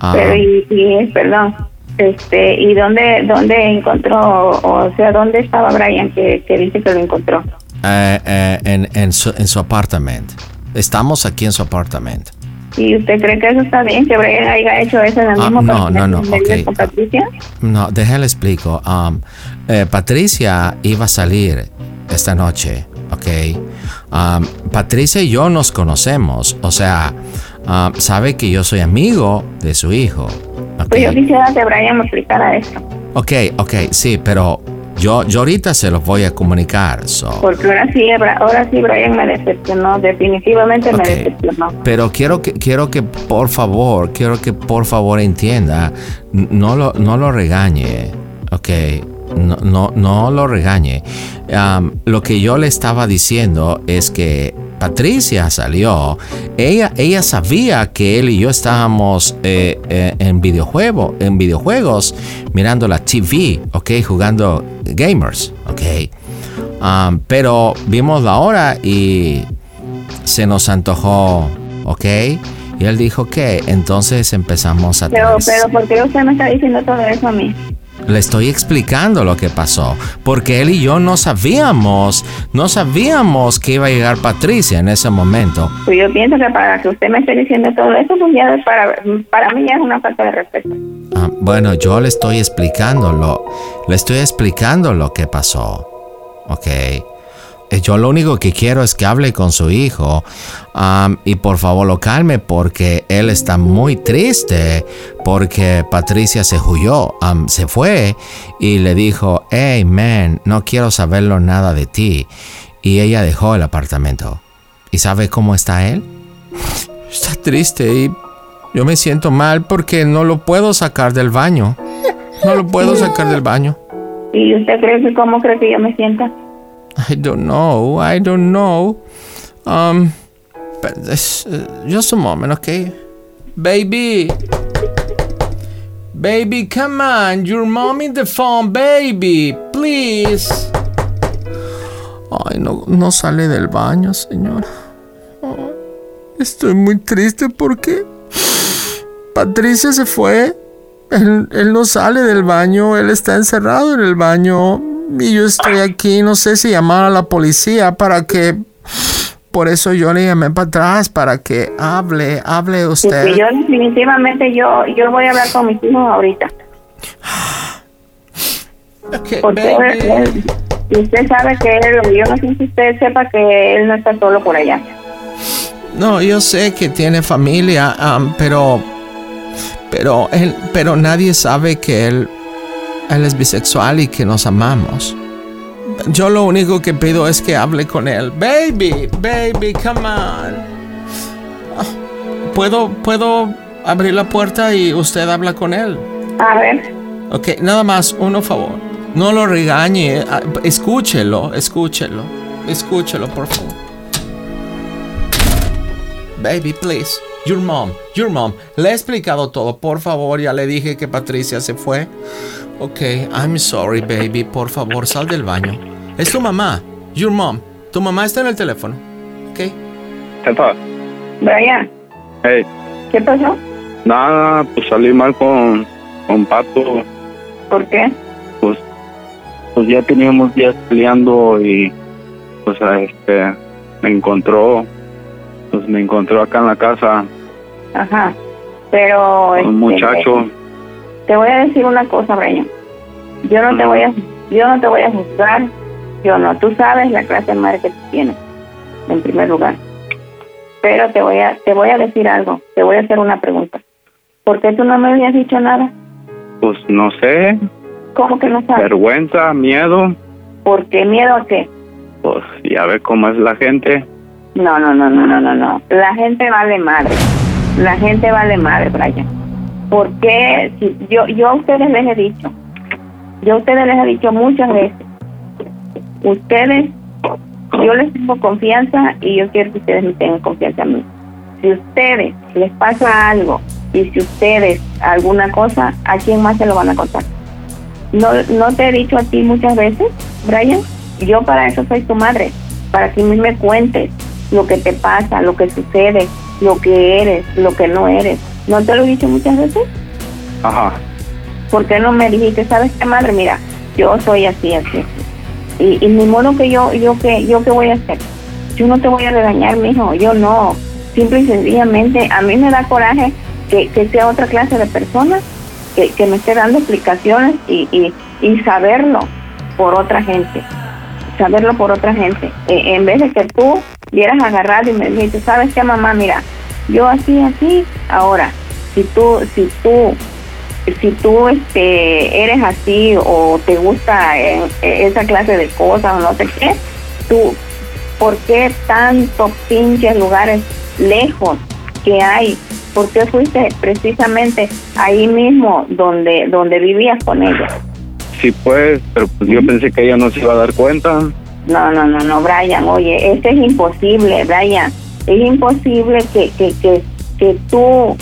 Um, Pero, y, y, perdón, este, ¿y dónde, dónde encontró, o sea, dónde estaba Brian que, que dice que lo encontró? eh, eh, en, en, su, en su apartamento. Estamos aquí en su apartamento. ¿Y usted cree que eso está bien, que Brian haya hecho eso en el Ah, mismo no, no, no, donde vive ok. con Patricia? No, déjale explico. Um, eh, Patricia iba a salir esta noche, ¿ok? Um, Patricia y yo nos conocemos, o sea, um, sabe que yo soy amigo de su hijo. ¿ok? Pues yo quisiera que Brian me explicara esto, Ok, ok, sí, pero yo, yo ahorita se los voy a comunicar. so. porque ahora sí, ahora sí Brian me decepcionó, definitivamente Ok. me decepcionó. Pero quiero que, quiero que por favor, quiero que por favor entienda, no lo, no lo regañe, ok, no, no, no lo regañe. Am, lo que yo le estaba diciendo es que Patricia salió, ella, ella sabía que él y yo estábamos eh, eh, en, videojuego, en videojuegos mirando la TV, ok, jugando gamers, ok. Am, pero vimos la hora y se nos antojó, ¿ok? Y él dijo que entonces empezamos a... Pero, pero, ¿por qué usted me está diciendo todo eso a mí? Le estoy explicando lo que pasó, porque él y yo no sabíamos, no sabíamos que iba a llegar Patricia en ese momento. Pues yo pienso que para que usted me esté diciendo todo eso, pues ya es para, para mí ya es una falta de respeto. Ah, bueno, yo le estoy explicando lo, le estoy explicando lo que pasó, ¿ok? Eh, Yo lo único que quiero es que hable con su hijo y por favor lo calme porque él está muy triste porque Patricia se huyó, se fue y le dijo, hey man, no quiero saberlo nada de ti. Y ella dejó el apartamento. ¿Y sabe cómo está él? <laughs> Está triste y yo me siento mal porque no lo puedo sacar del baño. No lo puedo sacar del baño. ¿Y usted cree que cómo cree que yo me sienta? I don't know. I don't know. Um, but this, uh, just a moment, okay? Baby. Baby, come on. Your mom in the phone, baby. Please. Ay, no, no sale del baño, señora. Ay, estoy muy triste porque Patricia se fue. Él, él no sale del baño, él está encerrado en el baño y yo estoy aquí, no sé si llamar a la policía para que... Por eso yo le llamé para atrás, para que hable, hable usted. Porque yo definitivamente yo, yo voy a hablar con mis hijos ahorita. Okay, Porque él- y usted sabe que él, yo no sé si usted sepa que él no está solo por allá. No, yo sé que tiene familia, am, pero... Pero él, pero nadie sabe que él, él es bisexual y que nos amamos. Yo lo único que pido es que hable con él. Baby, baby, come on. ¿Puedo, puedo abrir la puerta y usted habla con él? A ver, Ok, nada más, uno favor. No lo regañe. ah, Escúchelo, escúchelo. Escúchelo, por favor. Baby, please. Your mom, your mom. Le he explicado todo. Por favor, ya le dije que Patricia se fue. Ok, I'm sorry, baby. Por favor, sal del baño. Es tu mamá. Your mom. Tu mamá está en el teléfono. Ok. Jefa, Brian, hey, ¿qué pasó? nada, pues salí mal con, con Pato. ¿Por qué? Pues, pues ya teníamos días peleando y pues este me encontró, pues me encontró acá en la casa Ajá. Pero este, Un muchacho. Te voy a decir una cosa, Brian. Yo no te voy a yo no te voy a juzgar. Yo no, tú sabes la clase de madre que tú tienes en primer lugar. Pero te voy a te voy a decir algo, te voy a hacer una pregunta. ¿Por qué tú no me habías dicho nada? Pues no sé, ¿Cómo que no sabes? vergüenza, miedo. ¿Por qué miedo a qué? Pues ya ve cómo es la gente. No, no, no, no, no, no, no. La gente vale madre. La gente vale madre, Brian. ¿Por qué? Si yo, yo a ustedes les he dicho, yo a ustedes les he dicho muchas veces, ustedes, yo les tengo confianza y yo quiero que ustedes me tengan confianza a mí. Si ustedes les pasa algo y si ustedes alguna cosa, ¿a quién más se lo van a contar? No, no te he dicho a ti muchas veces, Brian, yo para eso soy tu madre, para que me cuentes lo que te pasa, lo que sucede, lo que eres, lo que no eres. ¿No te lo he dicho muchas veces? Ajá. ¿Por qué no me dijiste, sabes qué madre? Mira, yo soy así, así, así. Y, y ni modo que yo, yo que, yo qué voy a hacer. Yo no te voy a regañar, mijo, yo no. Simple y sencillamente, a mí me da coraje que, que sea otra clase de persona que, que me esté dando explicaciones y, y, y saberlo por otra gente. Saberlo por otra gente. Eh, en vez de que tú vieras agarrado y me dijiste, ¿sabes qué, mamá? Mira, yo así, así. Ahora, si tú, si tú si tú este eres así o te gusta eh, eh, esa clase de cosas o no sé qué, tú, ¿por qué tantos pinches lugares lejos que hay? ¿Por qué fuiste precisamente ahí mismo donde donde vivías con ella? Sí, pues, pero pues yo pensé que ella no se iba a dar cuenta. No, no, no, no, Brian, oye, esto es imposible, Brian. Es imposible que, que, que, que tú,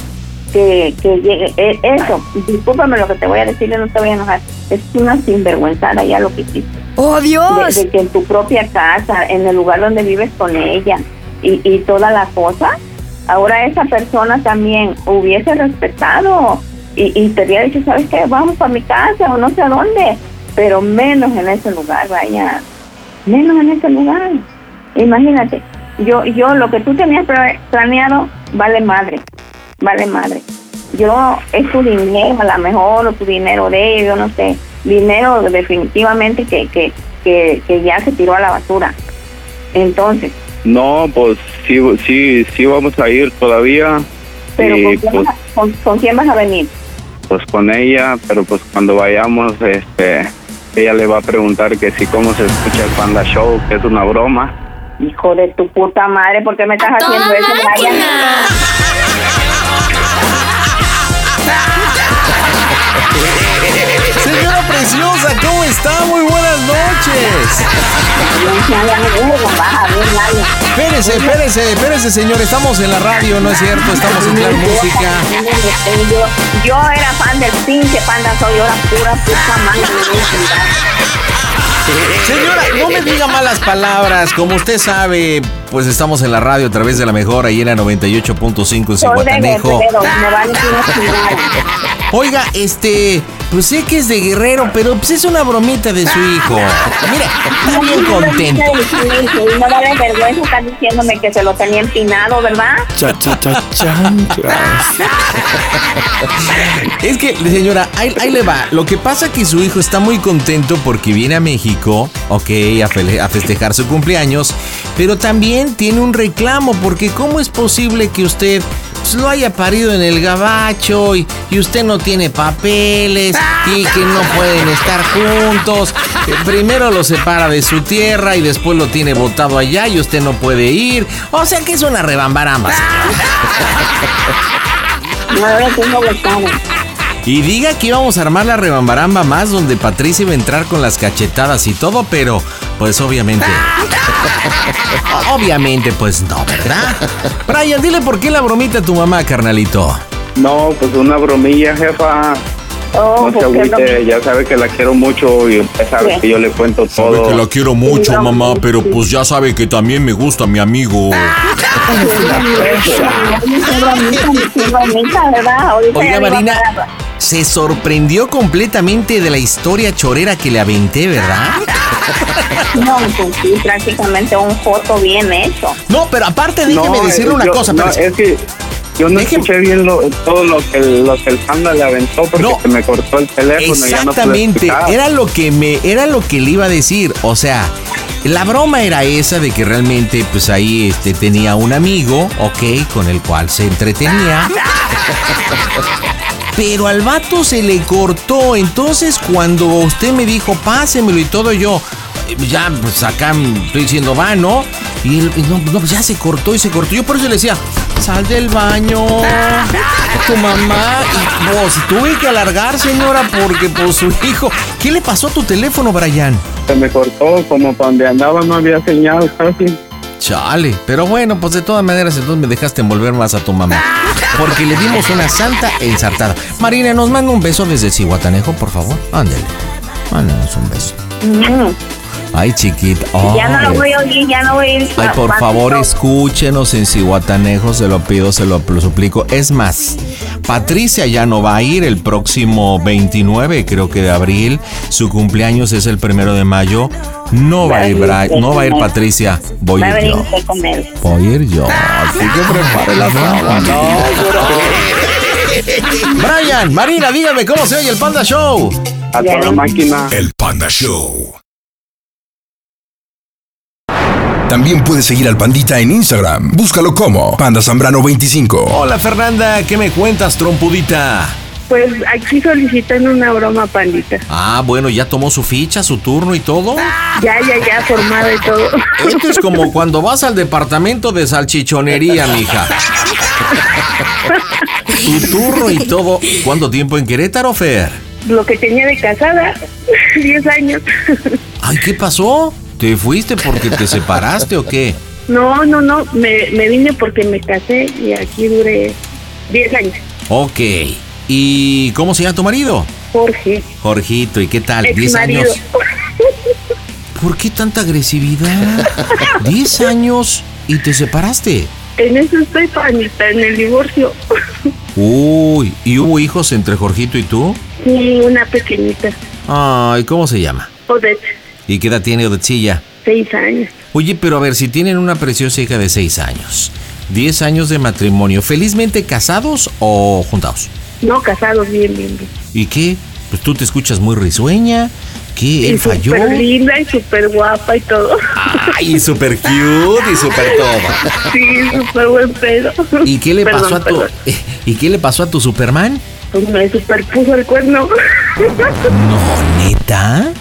que, que llegue, eh, eso, discúlpame lo que te voy a decir, yo no te voy a enojar, es una sinvergüenzada ya lo que hiciste. ¡Oh, Dios! De, de que en tu propia casa, en el lugar donde vives con ella y, y toda la cosa, ahora esa persona también hubiese respetado y, y te hubiera dicho, ¿sabes qué? Vamos para mi casa o no sé a dónde, pero menos en ese lugar, vaya, menos en ese lugar. Imagínate, yo, yo lo que tú tenías pla- planeado vale madre, vale madre. Yo, es tu dinero a lo mejor, o tu dinero de ellos, yo no sé, dinero definitivamente que, que, que, que ya se tiró a la basura. Entonces, No, pues sí, sí, sí vamos a ir todavía. pero y ¿con quién, pues, vas a- con, con quién vas a venir? pues con ella, pero pues cuando vayamos, este, ella le va a preguntar que si cómo se escucha el Panda Show, que es una broma. Hijo de tu puta madre, ¿por qué me estás haciendo eso, Brian? Señora preciosa, ¿cómo está? Muy buenas noches. Espérese, espérese, espérese, señor. Estamos en la radio, ¿no es cierto? Estamos en Plan Música. Yo, yo era fan del pinche panda, soy la pura puta madre. Señora, no me diga malas palabras. Como usted sabe, pues estamos en la radio a través de la mejor, ahí en la 98.5 en Cihuatanejo. Oiga, este, pues sé que es de Guerrero, pero pues es una bromita de su hijo. Mira, está bien contento. No vale vergüenza estar diciéndome que se lo tenía empinado, ¿verdad? Cha, cha, cha. Es que, señora, ahí, le va. Lo que pasa que su hijo está muy contento porque viene a México, ok, a, festejar su cumpleaños, pero también tiene un reclamo porque ¿cómo es posible que usted lo haya parido en el gabacho y, y usted no tiene papeles y que no pueden estar juntos? Eh, Primero lo separa de su tierra y después lo tiene botado allá y usted no puede ir. O sea que es una rebambaramba. No lo tengo botado. Y diga que íbamos a armar la rebambaramba más donde Patricia iba a entrar con las cachetadas y todo, pero pues obviamente. <laughs> obviamente, pues no, ¿verdad? Brian, dile por qué la bromita a tu mamá, carnalito. No, pues una bromilla, jefa. Oh, no se ¿por qué agüite, ya sabe que la quiero mucho y usted sabe que yo le cuento Sabe todo. que la quiero mucho, mamá, pero pues ya sabe que también me gusta mi amigo. Oiga, Marina, se sorprendió completamente de la historia chorera que le aventé, ¿verdad? <laughs> No, pues sí, prácticamente un foto bien hecho. No, pero aparte déjeme No, decirle eh, una yo- cosa, no, es que Yo no escuché bien lo- todo lo que, lo que el panda le aventó porque se me cortó el teléfono. y ya no pude Exactamente, era lo que me, era lo que le iba a decir. O sea, la broma era esa de que realmente, pues ahí este, tenía un amigo, ok, con el cual se entretenía. <laughs> Pero al vato se le cortó. Entonces, cuando usted me dijo, pásemelo y todo, yo, ya, pues acá estoy diciendo, va, ¿no? Y, él, y no, no, ya se cortó y se cortó. Yo por eso le decía, sal del baño, tu mamá. Y pues tuve que alargar, señora, porque pues su hijo. ¿Qué le pasó a tu teléfono, Brian? Se me cortó, como para donde andaba no había señal casi. Chale, pero bueno, pues de todas maneras entonces me dejaste envolver más a tu mamá. Porque le dimos una santa ensartada. Marina, nos manda un beso desde Cihuatanejo, por favor. Ándele. Mándanos un beso. Ay, chiquita. Ya no lo Ay. voy a oír, ya no voy a ir. Ay, por favor, escúchenos en Cihuatanejo, se lo pido, se lo, lo suplico. Es más, Patricia ya no va a ir el próximo 29, creo que de abril. Su cumpleaños es el primero de mayo. No va a ir, Bra- no va a ir Patricia. Voy Va a ir yo. Voy a ir yo. Así que prepare la. <laughs> Brian, Marina, dígame cómo se oye el Panda Show. A toda máquina. El Panda Show. También puedes seguir al Pandita en Instagram. Búscalo como Panda Zambrano 25. Hola Fernanda, ¿qué me cuentas, trompudita? Pues aquí solicitan una broma, pandita. Ah, bueno, ya tomó su ficha, su turno y todo. Ya, ya, ya, formada y todo. Esto es como cuando vas al departamento de salchichonería, mija. Tu turno y todo. ¿Cuánto tiempo en Querétaro, Fer? Lo que tenía de casada, <laughs> 10 años. Ay, ¿qué pasó? ¿Te fuiste porque te separaste o qué? No, no, no, me, me vine porque me casé y aquí duré 10 años. Ok. ¿Y cómo se llama tu marido? Jorge, Jorgito, ¿y qué tal? ex ¿10 marido. años? <laughs> ¿Por qué tanta agresividad? ¿10 años y te separaste? En eso estoy, panita, en el divorcio. Uy, ¿y hubo hijos entre Jorgito y tú? Sí, una pequeñita, Ay, ¿cómo se llama? Odette, ¿Y qué edad tiene Odetcilla? 6 años. Oye, pero a ver, si tienen una preciosa hija de 6 años, 10 años de matrimonio, ¿felizmente casados o juntados? No, casados, bien, bien, bien. ¿Y qué? Pues tú te escuchas muy risueña. ¿Qué? Y ¿Él falló? súper linda y súper guapa y todo. Ay, súper cute y súper todo. Sí, súper buen pedo. ¿Y qué le Perdón, pasó a tu perdón. <laughs> ¿Y qué le pasó a tu Superman? Pues me superpuso el cuerno. No, <laughs> neta.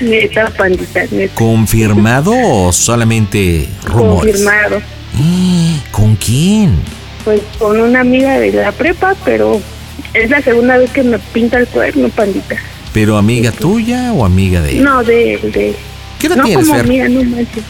Neta, pandita, neta. ¿Confirmado o solamente rumores? Confirmado. ¿Con quién? Pues con una amiga de la prepa, pero es la segunda vez que me pinta el cuerno, pandita. ¿Pero amiga tuya o amiga de él? No, de él, de. ¿Qué edad no tienes, como Fer? amiga, no manches.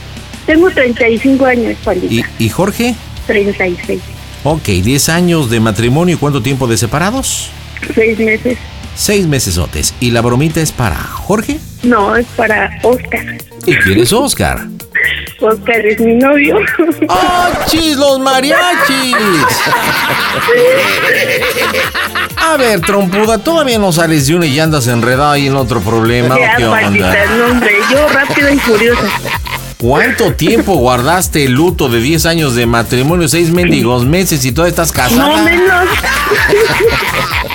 Tengo 35 años, pandita. ¿Y, y Jorge? 36. Ok, 10 años de matrimonio y cuánto tiempo de separados? Seis meses. Seis mesesotes. ¿Y la bromita es para Jorge? No, es para Oscar. ¿Y quién es Oscar? Oscar es mi novio. ¡Achis, los mariachis! A ver, trompuda, todavía no sales de una y andas enredado ahí en otro problema. ¿o Ya, ¿Qué onda? no, hombre, yo rápido y furiosa. ¿Cuánto tiempo guardaste el luto de 10 años de matrimonio, 6 mendigos meses y todavía estás No casada? menos.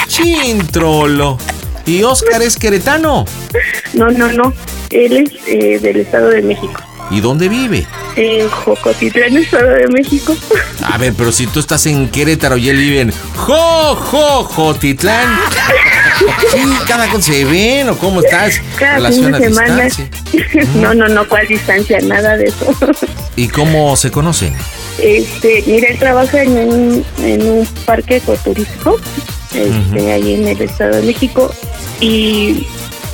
Chin, trolo. ¿Y Oscar es queretano? No, no, no. Él es eh, del Estado de México. ¿Y dónde vive? En Jocotitlán, Estado de México. A ver, pero si tú estás en Querétaro y él vive en Jo, Jo, Jotitlán. Sí, cada cuando se ven o cómo estás. Cada Relación fin de a semana. distancia. <laughs> No, no, no, cuál distancia, nada de eso. ¿Y cómo se conocen? Este, mira, él trabaja en un, en un parque ecoturístico, este, ahí en el Estado de México, y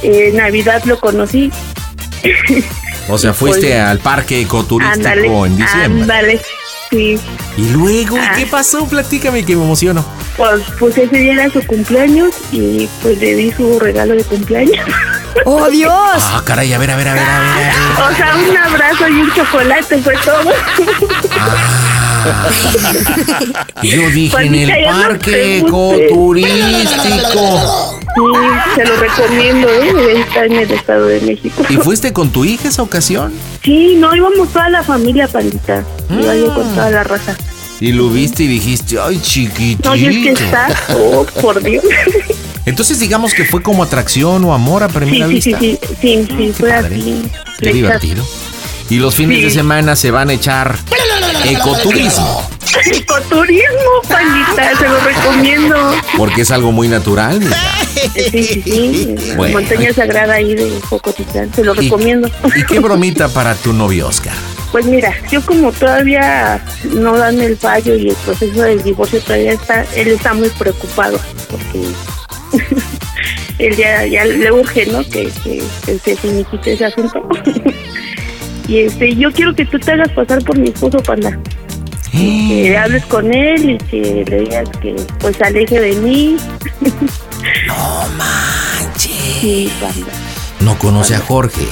en Navidad lo conocí. <laughs> O sea, fuiste Pues, al parque ecoturístico en diciembre. ándale, sí. Y luego, Ah. ¿qué pasó? Platícame que me emociono. Pues, pues ese día era su cumpleaños y pues le di su regalo de cumpleaños. ¡Oh, <laughs> Dios! Ah, caray, a ver, a ver, a ver, a ver. a ver. O sea, un abrazo y un chocolate fue todo. <laughs> Yo dije en Juanita, el no parque ecoturístico. Sí, se lo recomiendo, ¿eh? Está en el Estado de México. ¿Y fuiste con tu hija esa ocasión? Sí, no, íbamos toda la familia, pandita. Iba yo con toda la raza. Y lo viste y dijiste, ay, chiquitito. No, y es que está, oh, por Dios. Entonces digamos que fue como atracción o amor a Sí, primera sí, sí, vista. sí, sí, sí, fue padre. así. Qué divertido. Y los fines Sí. de semana se van a echar ecoturismo. <laughs> Ecoturismo, pandita, se lo recomiendo. Porque es algo muy natural, mija. Sí, sí, sí. Bueno. montaña sagrada ahí de Jocotitlán, se lo Y- recomiendo. ¿Y qué <laughs> bromita para tu novio Oscar? Pues mira, yo como todavía no dan el fallo y el proceso del divorcio todavía está, él está muy preocupado porque <laughs> él ya, ya le urge, ¿no? Que, que, que se finiquite ese asunto. y este, yo quiero que tú te hagas pasar por mi esposo, panda. Que hables con él y que le digas que pues se aleje de mí. <laughs> No manches. Sí, No conoce a Jorge.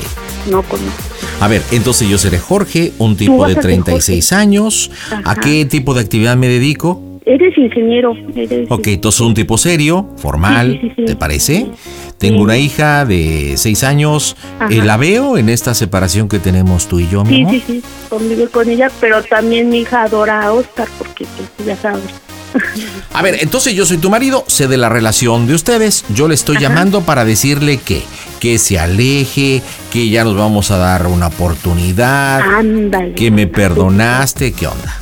no conozco. A ver, entonces yo seré Jorge, un tipo de a ser 36 años. ¿A Ajá. qué tipo de actividad me dedico? Eres ingeniero, eres Ok, entonces un tipo serio, formal, Sí, sí, sí, sí. ¿te parece? Tengo una hija de 6 años. Eh, ¿La veo en esta separación que tenemos tú y yo, mi Sí, amor? sí, sí, convive con ella, pero también mi hija adora a Oscar porque pues, ya sabes. A ver, entonces yo soy tu marido, sé de la relación de ustedes, yo le estoy llamando para decirle que, que se aleje, que ya nos vamos a dar una oportunidad, Ándale. que me perdonaste, ¿qué onda?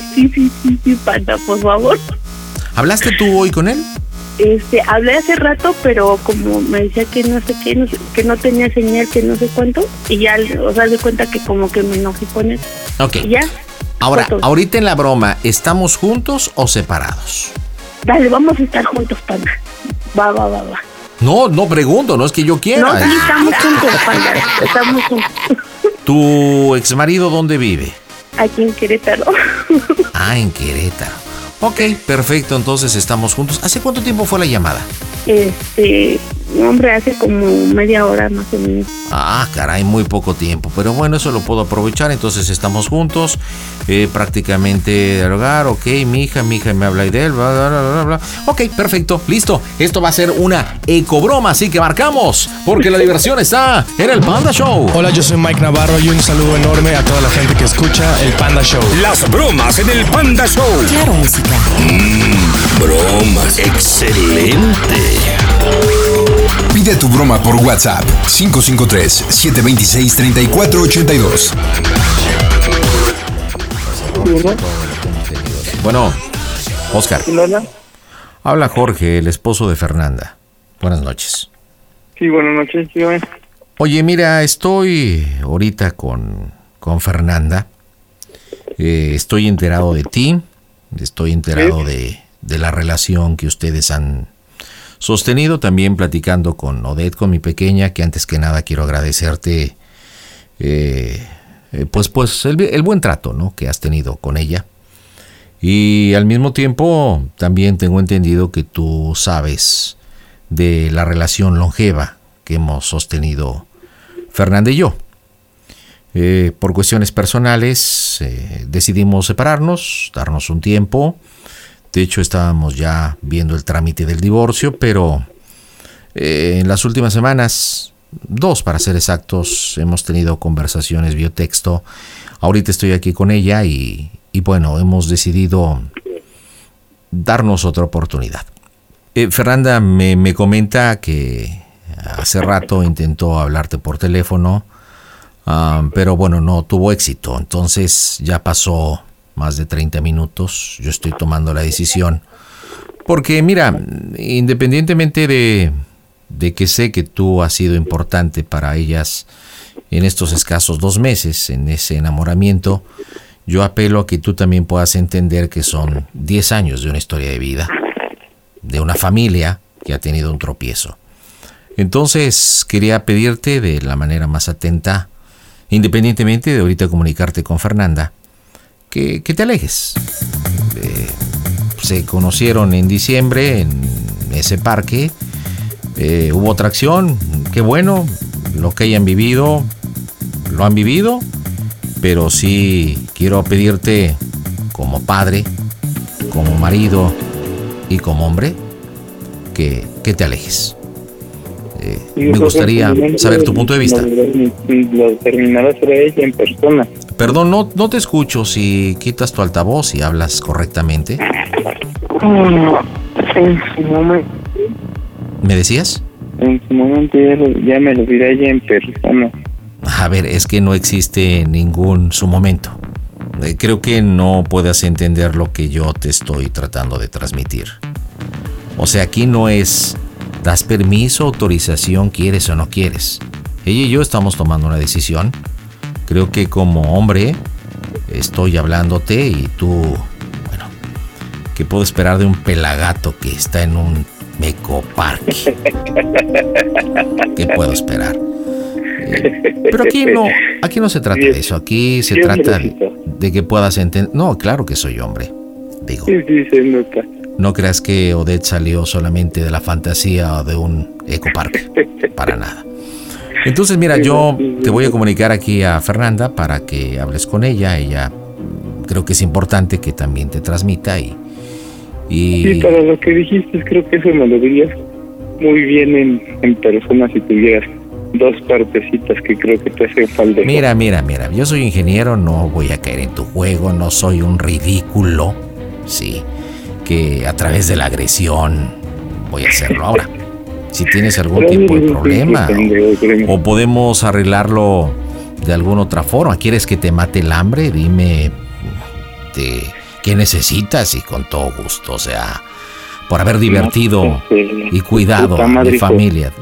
<laughs> Sí, sí, sí, sí, panda, por favor. ¿Hablaste tú hoy con él? Este, hablé hace rato, pero como me decía que no sé qué, no sé- que no tenía señal, que no sé cuánto, y ya, o sea, de cuenta que como que me enojé con él. Ok. Y ya, Ahora, Fotos. ahorita en la broma, ¿estamos juntos o separados? dale, vamos a estar juntos, panda. Va, va, va, va. No, no pregunto, no es que yo quiera. No, sí, estamos juntos, panda. Estamos juntos. ¿Tu exmarido dónde vive? Aquí en Querétaro. Ah, en Querétaro. Ok, perfecto, entonces estamos juntos. ¿Hace cuánto tiempo fue la llamada? Este, hombre, hace como media hora más o menos. Ah, caray, muy poco tiempo. Pero bueno, eso lo puedo aprovechar. Entonces estamos juntos, eh, prácticamente del hogar. Ok, mi hija, mi hija me habla de él. Bla, bla, bla, bla, bla. Ok, perfecto, listo. Esto va a ser una ecobroma, así que marcamos. Porque la diversión está en el Panda Show. Hola, yo soy Mike Navarro y un saludo enorme a toda la gente que escucha el Panda Show. Las bromas en el Panda Show. Claro, música. Mmm, bromas. Excelente. Pide tu broma por WhatsApp 553-726-3482. Bueno, Oscar. Habla Jorge, el esposo de Fernanda. Buenas noches. Sí, buenas noches. Oye, mira, estoy ahorita con, con Fernanda. Eh, estoy enterado de ti. Estoy enterado de, de la relación que ustedes han sostenido. También platicando con Odette, con mi pequeña, que antes que nada quiero agradecerte, eh, eh, pues, pues el, el buen trato, ¿no? Que has tenido con ella. Y al mismo tiempo también tengo entendido que tú sabes de la relación longeva que hemos sostenido Fernanda y yo. Eh, por cuestiones personales eh, decidimos separarnos, darnos un tiempo. De hecho estábamos ya viendo el trámite del divorcio, pero eh, en las últimas semanas, dos para ser exactos, hemos tenido conversaciones vía texto. Ahorita estoy aquí con ella y, bueno, hemos decidido darnos otra oportunidad. Fernanda me, me comenta que hace rato intentó hablarte por teléfono, ah, pero bueno, no tuvo éxito. Entonces ya pasó más de 30 minutos. Yo estoy tomando la decisión. Porque mira, independientemente de, de que sé que tú has sido importante para ellas en estos escasos dos meses, en ese enamoramiento, yo apelo a que tú también puedas entender que son 10 años de una historia de vida, de una familia que ha tenido un tropiezo. Entonces quería pedirte de la manera más atenta, independientemente de ahorita comunicarte con Fernanda, que, te alejes. Eh, se conocieron en diciembre en ese parque, eh, hubo atracción, qué bueno, lo que hayan vivido, lo han vivido, pero sí quiero pedirte como padre, como marido y como hombre, que, que te alejes. Eh, me gustaría saber tu punto de vista. Lo, ella en persona. Perdón, no, no te escucho. Si quitas tu altavoz y hablas correctamente. Mm, En su momento, ¿Me decías? en su momento ya, lo- ya me lo diré ella en persona. A ver, es que no existe ningún su momento. Eh, Creo que no puedas entender lo que yo te estoy tratando de transmitir. O sea, aquí no es das permiso, autorización, quieres o no quieres. Ella y yo estamos tomando una decisión. Creo que como hombre estoy hablándote y tú, bueno, ¿qué puedo esperar de un pelagato que está en un mecoparque? ¿Qué puedo esperar? Eh, Pero aquí no, aquí no se trata de eso. Aquí se trata de que puedas entender. No, claro que soy hombre. Digo, Sí, sí, se nota. No creas que Odette salió solamente de la fantasía o de un ecoparque. Para nada. Entonces, mira, yo te voy a comunicar aquí a Fernanda para que hables con ella. Ella mm, creo que es importante que también te transmita y. y Sí, para lo que dijiste, creo que eso me lo dirías muy bien en, en persona si tuvieras dos partecitas que creo que te hacen falta. Mira, mira, mira, yo soy ingeniero, no voy a caer en tu juego, no soy un ridículo, sí, que a través de la agresión voy a hacerlo ahora. Si tienes algún tipo de problema o, o podemos arreglarlo de alguna otra forma, ¿quieres que te mate el hambre? Dime te- qué necesitas y con todo gusto, o sea, por haber divertido y cuidado a mi familia.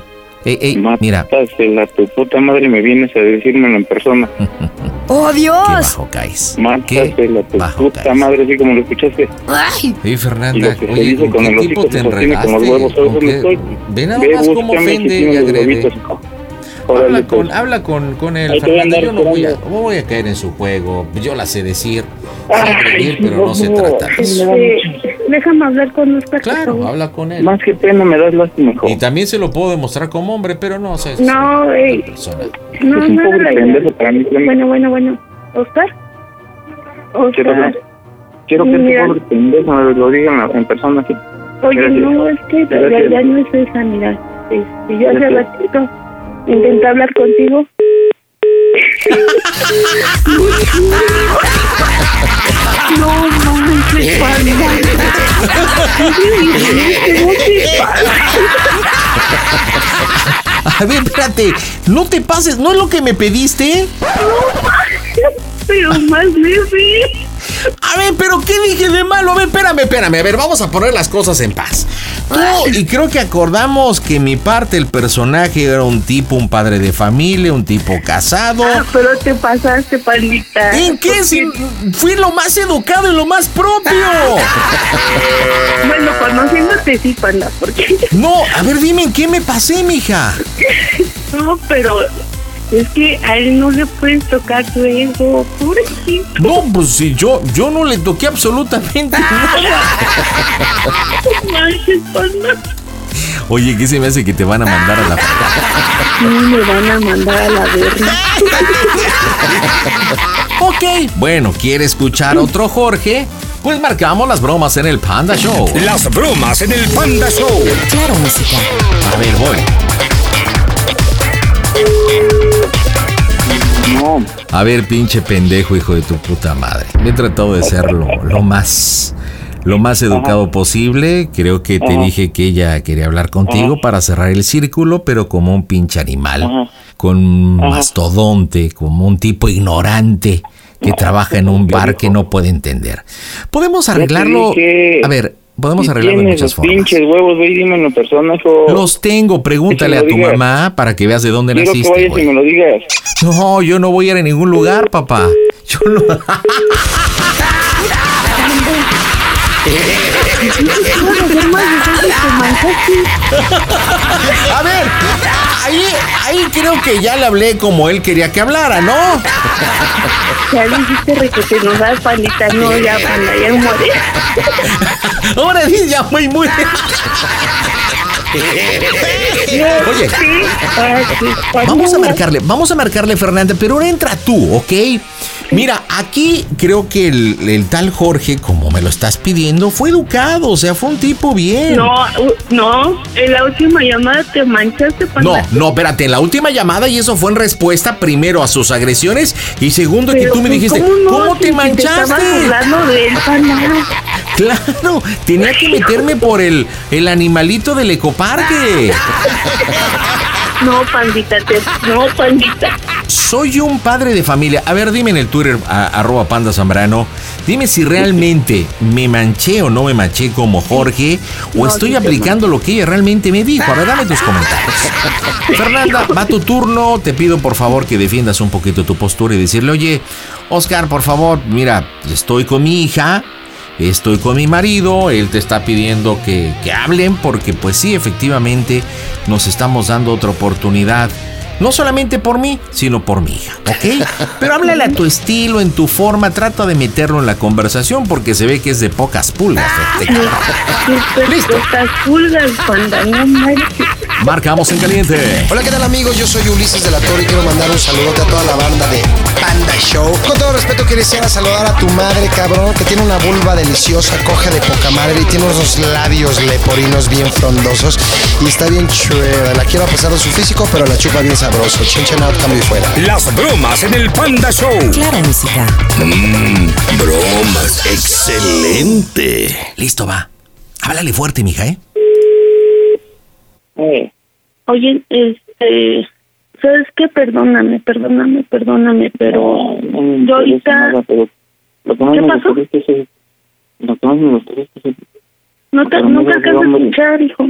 Ey, ey, mira, Mátasela, tu puta madre me vienes a decírmelo en persona. <laughs> ¡Oh, Dios! bajo caes. Mátasela, tu puta madre, así como lo escuchaste. ¡Ay! Y Fernanda, lo que se oye, dice ¿con con qué el tipo hocico te se sostiene con los enredaste? huevos, ¿sabes ¿Con dónde qué? estoy? Ve nada Ve, más cómo ofende y agrede. Órale, Habla pues. con, habla con, con él, andar Yo no voy, a, voy a caer en su juego. Yo la sé decir. Ay, pero no se trata de eso. Déjame hablar con Oscar. por Claro, habla con él. Más que pena me das lástima, hijo. Y también se lo puedo demostrar como hombre, pero no, o sea, es No, una ey. persona. No, Es un no pobre pendejo para mí. Bueno, bueno, bueno. ¿Oscar? Quiero, Oscar. quiero que este pobre pendejo me lo digan en persona aquí. Oye, Gracias. no, es que la Gracias. realidad no es esa, mira. Este, yo hace ratito intenté hablar contigo. no panda. ¿Cómo te pasa? A ver, espérate, no te pases, ¿no es lo que me pediste? No <laughs> pero más leve. A ver, pero ¿qué dije de malo? A ver, espérame, espérame. A ver, vamos a poner las cosas en paz. Tú, y creo que acordamos que mi parte, el personaje, era un tipo, un padre de familia, un tipo casado. Ah, pero te pasaste, pandita. ¿En qué? Si fui lo más educado y lo más propio. <laughs> Bueno, conociéndote sí, panda, porque... No, a ver, dime en qué me pasé, mija. <laughs> No, pero es que a él no le puedes tocar su ego, pobrecito. No, pues si yo, yo no le toqué absolutamente <laughs> nada. Panda. Oye, ¿qué se me hace que te van a mandar a la No me van a mandar a la verga. Ok, bueno, ¿quiere escuchar otro Jorge? Pues marcamos las bromas en el Panda Show. Las bromas en el Panda Show. Claro, música. A ver, voy. No, A ver, pinche pendejo, hijo de tu puta madre. He tratado de ser lo, lo más. Lo más educado posible. Creo que te Ajá. dije que ella quería hablar contigo Ajá. para cerrar el círculo, pero como un pinche animal. Con Ajá. mastodonte, como un tipo ignorante que trabaja en un bar que no puede entender. Podemos arreglarlo. A ver, podemos si arreglarlo de tienes muchas los formas. pinches huevos, ve y dímelo en persona, hijo. Los tengo, pregúntale a Que tu digas. mamá para que veas de dónde Quiero que naciste. vayas y güey. me lo digas. No, yo no voy a ir a ningún lugar, papá. Yo no. <laughs> <laughs> A ver, ahí, ahí creo que ya le hablé como él quería que hablara, ¿no? Ya dijiste requete, no das pandita, no, ya panda, ya muere. Ahora sí, ya muy, muy. Oye. Vamos a marcarle, vamos a marcarle, Fernanda, pero ahora entra tú, ¿ok? Mira, aquí creo que el, el tal Jorge, como me lo estás pidiendo, fue educado, o sea, fue un tipo bien. No, no, en la última llamada te manchaste, No, panda. no, espérate, en la última llamada y eso fue en respuesta primero a sus agresiones y segundo que tú me dijiste, ¿cómo no? ¿cómo Si- te manchaste? burlando de él. <laughs> Claro, tenía que meterme por el, el animalito del ecoparque. <laughs> No, pandita, te- no, pandita. Soy un padre de familia. A ver, dime en el Twitter, a- arroba panda zambrano, dime si realmente me manché o no me manché como Jorge o No, estoy sí aplicando lo que ella realmente me dijo. A ver, dame tus comentarios. <laughs> Fernanda, va tu turno. Te pido por favor que defiendas un poquito tu postura y decirle, oye, Oscar, por favor, mira, estoy con mi hija. Estoy con mi marido, él te está pidiendo que, que hablen porque pues sí, efectivamente nos estamos dando otra oportunidad. No solamente por mí, sino por mi hija, ¿ok? <laughs> Pero háblale a tu estilo, en tu forma, trata de meterlo en la conversación porque se ve que es de pocas pulgas. este cabrón. <laughs> Listo. Estas pulgas, panda, no. Marcamos en caliente. Hola, ¿qué tal amigos? Yo soy Ulises de la Torre y quiero mandar un saludote a toda la banda de Panda Show. Con todo respeto quisiera saludar a tu madre, cabrón, que tiene una vulva deliciosa, coge de poca madre y tiene unos labios leporinos bien frondosos y está bien chueva. La quiero a pesar de su físico, pero la chupa bien sabroso. Chinchen out, cambio y fuera. Las bromas en el Panda Show. Claro, música. Mmm, bromas. Excelente. Listo, va. Háblale fuerte, mija, ¿eh? Oye, este, ¿sabes qué? Perdóname, perdóname, perdóname, pero yo ahorita... ¿Qué pasó? Lo que más me gustaría es que se- No te, pero no te mira, alcanzo a hombre. escuchar, hijo.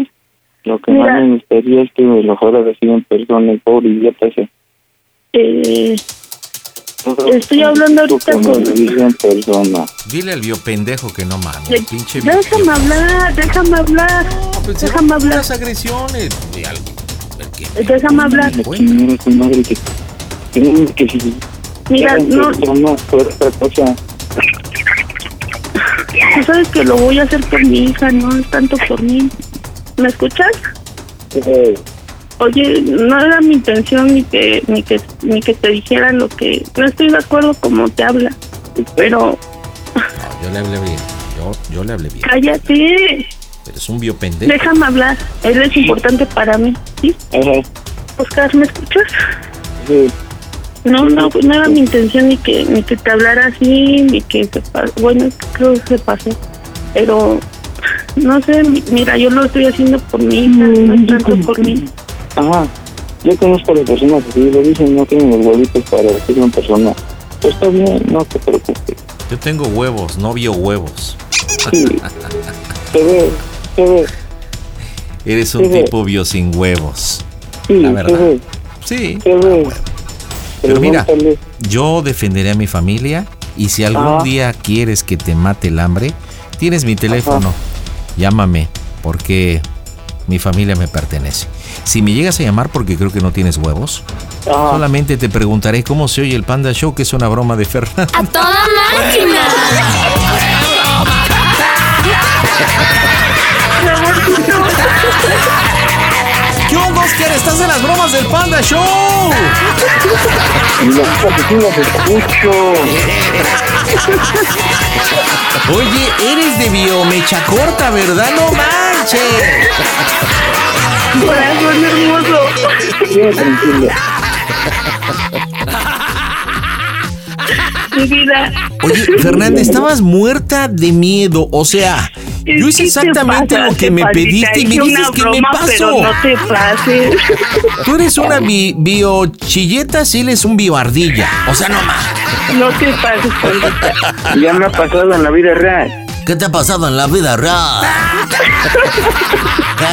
lo que Mira. más me gustaría es que me lo fuera a decir en persona, el pobre idiota ese. Eh, estoy hablando ahorita con... diga en persona. Dile al biopendejo que no mames, Eh, pinche Déjame hablar, déjame hablar. Déjame hablar. Las agresiones de algo. Déjame hablar. Mira, no, fuera otra cosa. tú sabes que lo voy a hacer por mi hija, no es tanto por mí. ¿Me escuchas? Eh, Oye, no era mi intención ni que ni que ni que te dijera lo que no estoy de acuerdo como te habla, pero Yo le hablé bien. Yo, yo le hablé bien. cállate, Pero es un biopendejo. déjame hablar. Él es importante para mí, ¿sí? Oscar, ¿me escuchas? No, no, no era mi intención ni que ni que te hablara así, ni que se bueno, creo que se pasó, pero no sé, mi- mira, yo lo estoy haciendo por mi hija, no es tanto por mí. Ajá. Yo conozco a las personas que sí lo dicen, no tienen los huevitos para decirlo en persona. Pues está bien, no te preocupes. Yo tengo huevos, no vio huevos. Sí. <laughs> Se ve, se ve. Eres un tipo bio sin huevos. Sí, La verdad. ve. Sí. Se ve. Pero mira, yo defenderé a mi familia y si algún Ajá. día quieres que te mate el hambre, tienes mi teléfono. Llámame porque mi familia me pertenece. Si me llegas a llamar porque creo que no tienes huevos, Ajá. solamente te preguntaré cómo se oye el Panda Show, que es una broma de Fernando. ¡A toda máquina! <laughs> ¿Qué onda, Oscar? ¿Estás en las bromas del Panda Show? Escucho. Oye, eres de biomecha corta, ¿verdad? No manches. Corazón hermoso. Bien, tranquilo. Mi vida. Oye, Fernanda, estabas muerta de miedo. O sea, yo hice ¿Qué te exactamente pasa? lo que me pediste y me dices que me pasó. Pero no te pases. <laughs> Tú eres una bi- biochilleta, sí, él es un bioardilla. O sea, no más. No te pases, pandita. Ya me ha pasado en la vida real. ¿Qué te ha pasado en la vida real? <laughs> ¿Qué?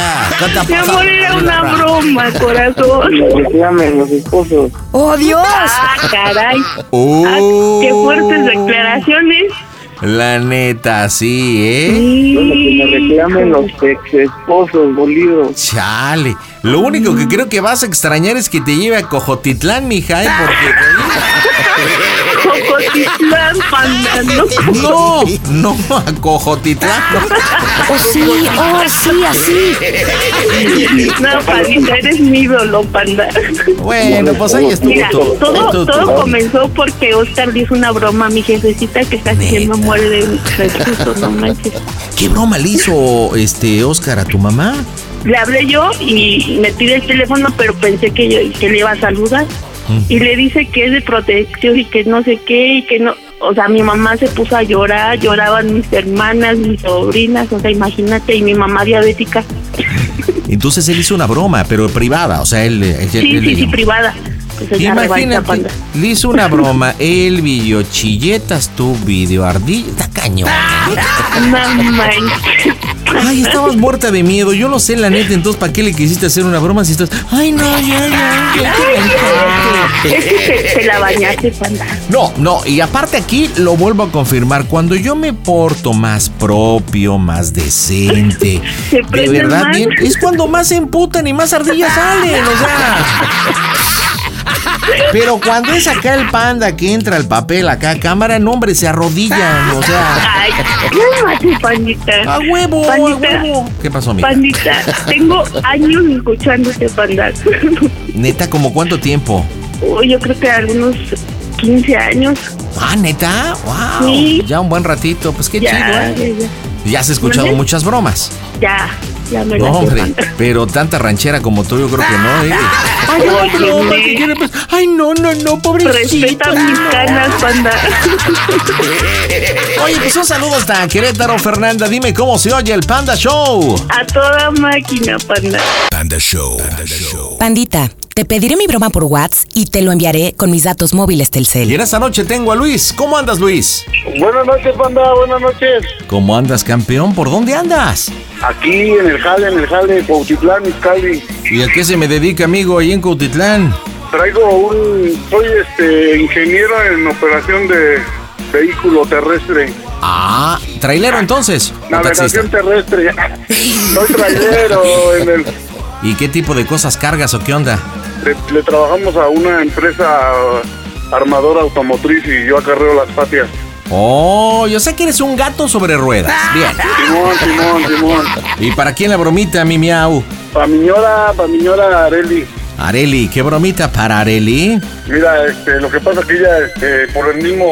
¿Qué te ha Mi pasado? amor, era una broma, corazón. Me reclamen los esposos. ¡Oh, Dios! Ah, caray. Oh. Ah, qué fuertes declaraciones. La neta, sí, ¿eh? Bueno, que me reclamen los ex esposos. Chale. Lo único que creo que vas a extrañar es que te lleve a Cojotitlán, mija, ¿eh? Porque... <laughs> Cotitlán, panda, ¿no? No, no, a Cojotitlán. Oh, sí, oh, sí, así. No, pandita, eres mi ídolo, panda. Bueno, pues ahí estuvo Mira, todo, tu- todo comenzó porque Oscar le hizo una broma a mi jefecita que se me muere de susto, no manches. ¿Qué broma le hizo este Oscar a tu mamá? Le hablé yo y me pide el teléfono, pero pensé que, yo, que le iba a saludar. Y le dice que es de protección y que no sé qué, y que no. O sea, mi mamá se puso a llorar, lloraban mis hermanas, mis sobrinas, o sea, imagínate, y mi mamá diabética. <laughs> Entonces él hizo una broma, pero privada, o sea, él... él- Sí, él sí, sí, privada. Pues Imagínate, le hizo una <laughs> broma, el video chilletas, tu video ardilla, está cañón. Ay, estabas muerta de miedo, yo no sé la neta, entonces ¿para qué le quisiste hacer una broma si estás... Ay, no, ya, ya, ya, ya. <laughs> Es que te, te la bañaste, panda. No, no, y aparte aquí lo vuelvo a confirmar, cuando yo me porto más propio, más decente, <laughs> de verdad bien, es cuando más se emputan y más ardillas salen, o sea... <laughs> Pero cuando es acá el panda que entra al papel acá a cámara, no hombre, se arrodillan, o sea... Ay, cálmate, pandita. A huevo, Pandita, a huevo. ¿Qué pasó, amiga? Pandita, tengo años escuchándote, panda. Neta, ¿como cuánto tiempo? Yo creo que algunos 15 años. Ah, neta, wow. Sí. Ya un buen ratito, pues qué ya, chido, ya, ¿eh? ya, Ya has escuchado ¿Mande? muchas bromas. ya, ya No, hombre, panda. <laughs> pero tanta ranchera como tú, yo creo que no, ¿eh? <laughs> Ay, no, que quiere, pues, Ay, no, no, no, pobrecito. Respeta mis canas, panda. <laughs> Oye, pues un saludo hasta Querétaro, Fernanda. Dime cómo se oye el Panda Show. A toda máquina, panda. Panda Show. Pandita, te pediré mi broma por WhatsApp y te lo enviaré con mis datos móviles Y Telcel. en esta noche tengo a Luis. ¿Cómo andas, Luis? Buenas noches, panda, buenas noches. ¿Cómo andas, campeón? ¿Por dónde andas? Aquí en el jale, en el jale, Cuautitlán, Izcalli. ¿Y a qué se me dedica, amigo, ahí en Cautitlán? Traigo un... Soy este ingeniero en operación de vehículo terrestre. Ah, trailero entonces. Navegación terrestre. <laughs> Soy trailero en el... ¿Y qué tipo de cosas cargas o qué onda? Le, le trabajamos a una empresa armadora automotriz y yo acarreo las patias. Oh, yo sé que eres un gato sobre ruedas. Bien. Simón, Simón, Simón. ¿Y para quién la bromita, mi miau? Pa' mi ñora, pa' mi ñora Areli. Areli, ¿qué bromita para Areli? Mira, este, lo que pasa que ella, este, por el mismo,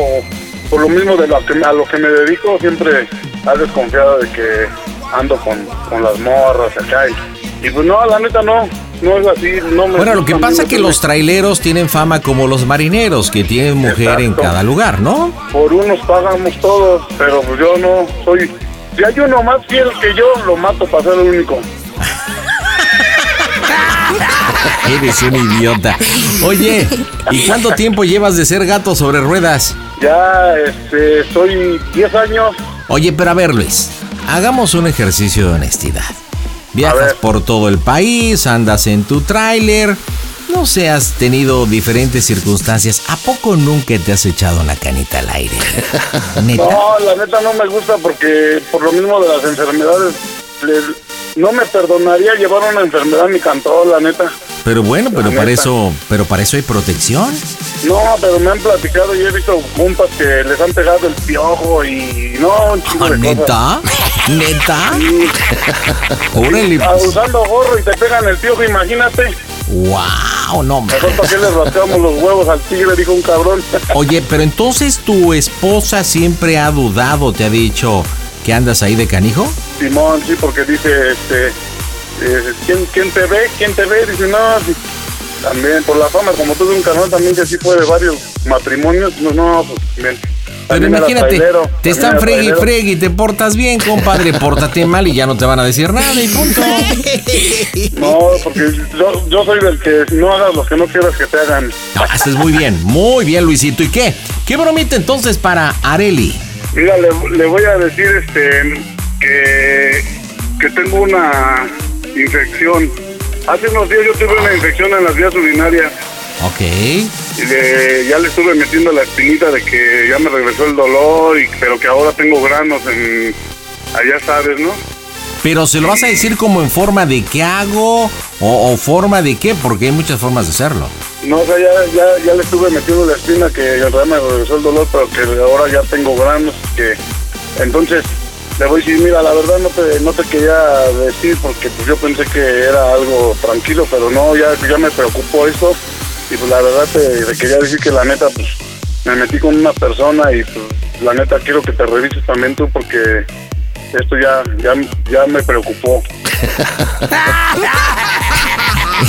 por lo mismo de lo que, a lo que me dedico, siempre ha desconfiado de que ando con, con las morras acá. Y, y pues no, la neta no, no es así. No me Bueno, lo que pasa es que los traileros tienen fama como los marineros, que tienen mujer en cada lugar, ¿no? Por unos pagamos todos, pero pues yo no soy... Si hay uno más fiel que yo, lo mato para ser el único. <laughs> Eres un idiota. Oye, ¿y cuánto tiempo llevas de ser gato sobre ruedas? Ya, este, soy 10 años. Oye, pero a ver, Luis, hagamos un ejercicio de honestidad. Viajas por todo el país, andas en tu tráiler, no sé, has tenido diferentes circunstancias. ¿A poco nunca te has echado una canita al aire? <laughs> Neta. No, la neta no me gusta porque por lo mismo de las enfermedades, no me perdonaría llevar una enfermedad a mi cantón, la neta. Pero bueno, pero La para neta. eso, pero para eso hay protección. No, pero me han platicado y he visto juntas que les han pegado el piojo y no, un chingo de cosas. <laughs> ¿Neta? <laughs> Órale, pues. Usando gorro y te pegan el piojo, imagínate. Wow, no, hombre. Mejor para qué les rascamos los huevos al tigre, dijo un cabrón. <laughs> Oye, pero entonces tu esposa siempre ha dudado, te ha dicho que andas ahí de canijo. Simón, sí, porque dice, este, eh, ¿quién, ¿quién te ve? ¿Quién te ve? Dice, no, sí. también por la fama, como tuve un canal también que sí fue de varios matrimonios, no, no, pues bien. Pero imagínate, te están fregui fregui, te portas bien, compadre, pórtate mal y ya no te van a decir nada y punto. <laughs> No, porque yo, yo soy del que no hagas lo que no quieras que te hagan. No, haces muy bien, muy bien, Luisito. ¿Y qué? ¿Qué bromita entonces para Areli? Mira, le, le voy a decir este que, que tengo una infección. Hace unos días yo tuve una infección en las vías urinarias Ok. y le- ya le estuve metiendo la espinita de que ya me regresó el dolor, y, pero que ahora tengo granos en... Allá sabes, ¿no? Pero se lo vas a decir como en forma de qué hago o, o forma de qué, porque hay muchas formas de hacerlo. No, o sea, ya, ya, ya le estuve metiendo la espina que en realidad me regresó el dolor, pero que ahora ya tengo granos, que entonces le voy a decir, mira, la verdad no te, no te quería decir porque pues yo pensé que era algo tranquilo, pero no, ya, ya me preocupó esto y pues la verdad te, te quería decir que la neta pues me metí con una persona y pues la neta quiero que te revises también tú porque esto ya, ya, ya me preocupó. <laughs>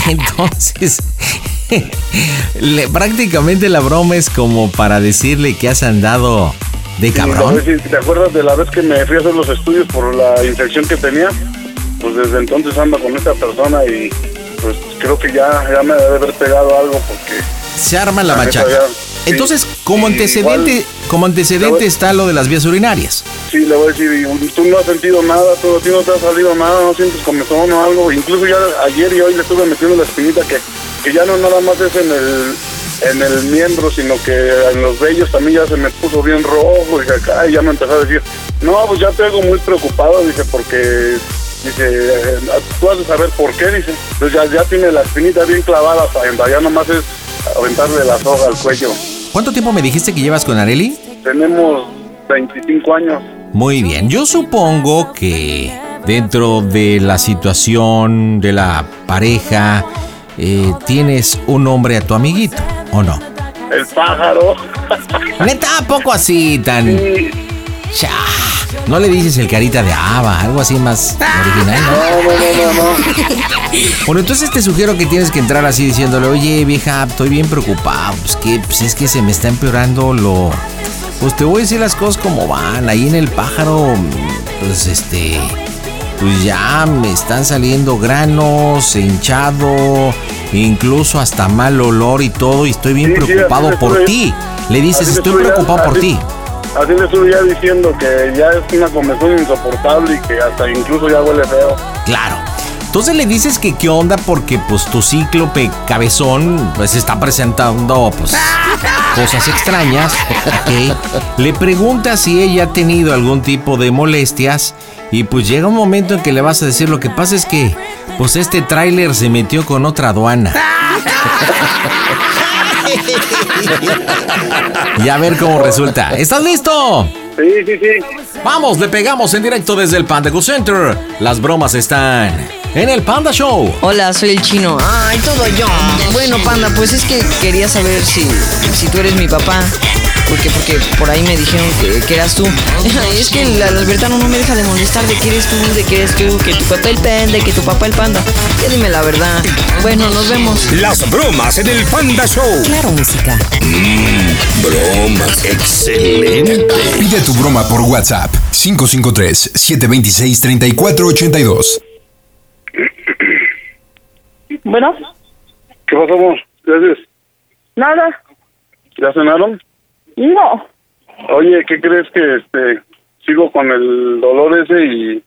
Entonces, <laughs> le- prácticamente la broma es como para decirle que has andado de cabrón. ¿Te acuerdas de la vez que me fui a hacer los estudios por la infección que tenía? Pues desde entonces ando con esta persona y pues creo que ya, ya me debe haber pegado algo porque... Se arma la La machaca. ya, sí. Entonces, como antecedente, igual- como antecedente está lo de las vías urinarias. Sí, le voy a decir, tú no has sentido nada, tú, a ti no te ha salido nada, no sientes comezón o algo. Incluso ya ayer y hoy le estuve metiendo la espinita que, que ya no nada más es en el en el miembro, sino que en los vellos también ya se me puso bien rojo y acá y ya me empezó a decir, no, pues ya te hago muy preocupado, dice, porque dice, eh, tú has de saber por qué, dice. Entonces ya, ya tiene la espinita bien clavada para ya nomás es aventarle la soga al cuello. ¿Cuánto tiempo me dijiste que llevas con Areli? Tenemos 25 años. Muy bien, yo supongo que dentro de la situación de la pareja eh, tienes un nombre a tu amiguito, ¿o no? El pájaro. <laughs> Neta, ¿a poco así tan... Cha, no le dices el carita de haba, algo así más original, ¿no? No, no, no, no, no. Bueno, entonces te sugiero que tienes que entrar así diciéndole, oye vieja, estoy bien preocupado, pues que pues es que se me está empeorando lo... Pues te voy a decir las cosas como van, ahí en el pájaro, pues este... Pues ya me están saliendo granos, hinchado, incluso hasta mal olor y todo, y estoy bien Sí, preocupado por ti. Le dices, estoy preocupado por ti. Así le estuve ya diciendo que ya es una comezón insoportable y que hasta incluso ya huele feo. Claro. Entonces le dices que qué onda porque pues tu cíclope cabezón pues está presentando pues <laughs> cosas extrañas, ¿ok? Le preguntas si ella ha tenido algún tipo de molestias y pues llega un momento en que le vas a decir lo que pasa es que pues este tráiler se metió con otra aduana. <laughs> Y a ver cómo resulta. ¿Estás listo? Sí, sí, sí. Vamos, le pegamos en directo desde el Panda Go Center. Las bromas están en el Panda Show. Hola, soy el chino. Ay, todo yo. Bueno, panda, pues es que quería saber si, si tú eres mi papá. Porque, porque por ahí me dijeron que, que eras tú. <laughs> Es que el, el Albertano no me deja de molestar de que eres tú, de que eres tú, que tu papá el panda, que tu papá el panda. Ya dime la verdad. Bueno, nos vemos. Las bromas en el Panda Show. Claro, música. Mmm, bromas. Excelente. Pide tu broma por WhatsApp 553-726-3482. Bueno, ¿Qué pasó, amor? ¿Qué haces? nada. ¿Ya cenaron? No. Oye, ¿qué crees que este sigo con el dolor ese y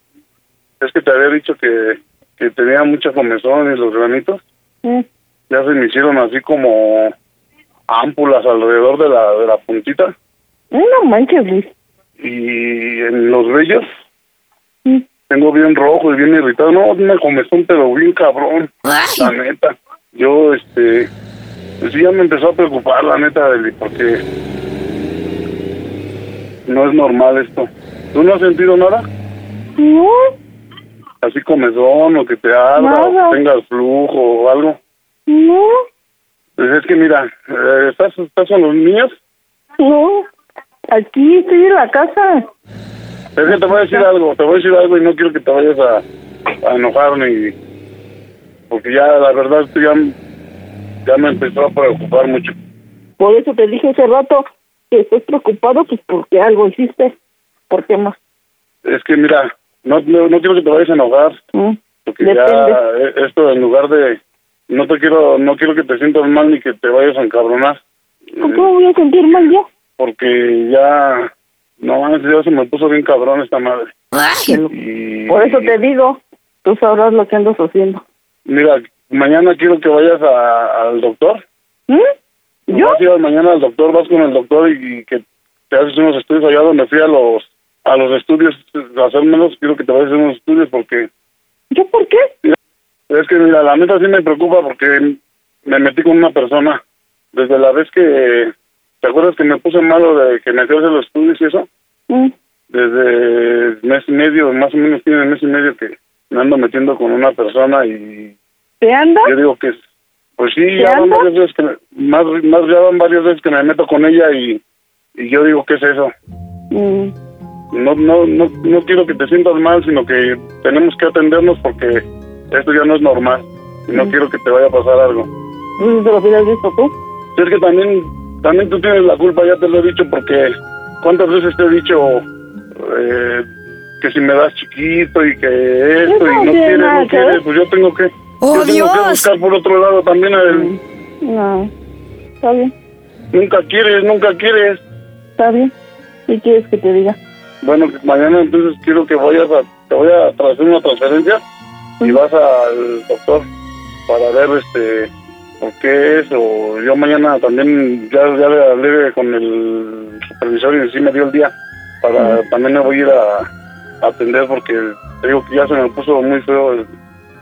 es que te había dicho que, que tenía mucha comezón y los granitos? Mm. Ya se me hicieron así como ámpulas alrededor de la, de la puntita No manches, Luis. y en los vellos Mm. tengo bien rojo y bien irritado. No, una comezón, pero bien cabrón. La neta. Yo, este, pues sí, ya me empezó a preocupar, la neta, Deli, porque no es normal esto. ¿Tú no has sentido nada? No. Así comezón o que te abra Nada. o que tengas flujo o algo. No. Pues es que mira, eh, ¿estás, ¿estás con los niños? No. Aquí estoy en la casa. Es que te voy a decir algo, te voy a decir algo y no quiero que te vayas a, a enojar ni... Porque ya, la verdad, esto ya, ya me empezó a preocupar mucho. Por eso te dije hace rato que estás preocupado, pues porque algo hiciste. ¿Por qué más? Es que mira, no, no, no quiero que te vayas a enojar, Mm. porque Depende. ya eh, esto en lugar de... No te quiero, no quiero que te sientas mal ni que te vayas a encabronar. ¿Por qué me voy a sentir mal yo? Porque ya... No, ya se me puso bien cabrón esta madre. Y- Por eso te digo, tú sabrás lo que andas haciendo. Mira, mañana quiero que vayas a- al doctor. ¿Mm? ¿Yo? Vas a ir mañana al doctor, vas con el doctor y, y que te haces unos estudios allá donde fui a los a los estudios, a hacer menos, quiero que te vayas a hacer unos estudios porque... ¿Yo por qué? Es que mira, la neta sí me preocupa porque me metí con una persona. Desde la vez que, ¿te acuerdas que me puse malo de que me fui a hacer los estudios y eso? Mm. Desde mes y medio, más o menos tiene mes y medio que me ando metiendo con una persona y ¿Te anda? yo digo que, pues sí, ¿Te ya van varias veces que me, más, más ya van varias veces que me meto con ella y, y yo digo, ¿qué es eso? Mm. No, no, no, no quiero que te sientas mal, sino que tenemos que atendernos porque esto ya no es normal y no quiero que te vaya a pasar algo. Te lo hubieras visto tú. Es que también, también tú tienes la culpa, ya te lo he dicho, porque cuántas veces te he dicho eh, que si me das chiquito y que esto y no quieres, no quieres, pues yo tengo que, ¡Oh, yo tengo que Dios! buscar por otro lado también a él. No. Está bien, Nunca quieres, nunca quieres. está bien. ¿Qué quieres que te diga? Bueno, que mañana entonces quiero que vayas a, te voy a hacer una transferencia y vas al doctor para ver este por qué es o yo mañana también ya, ya le hablé con el supervisor y sí me dio el día para también me voy a ir a, a atender porque te digo que ya se me puso muy feo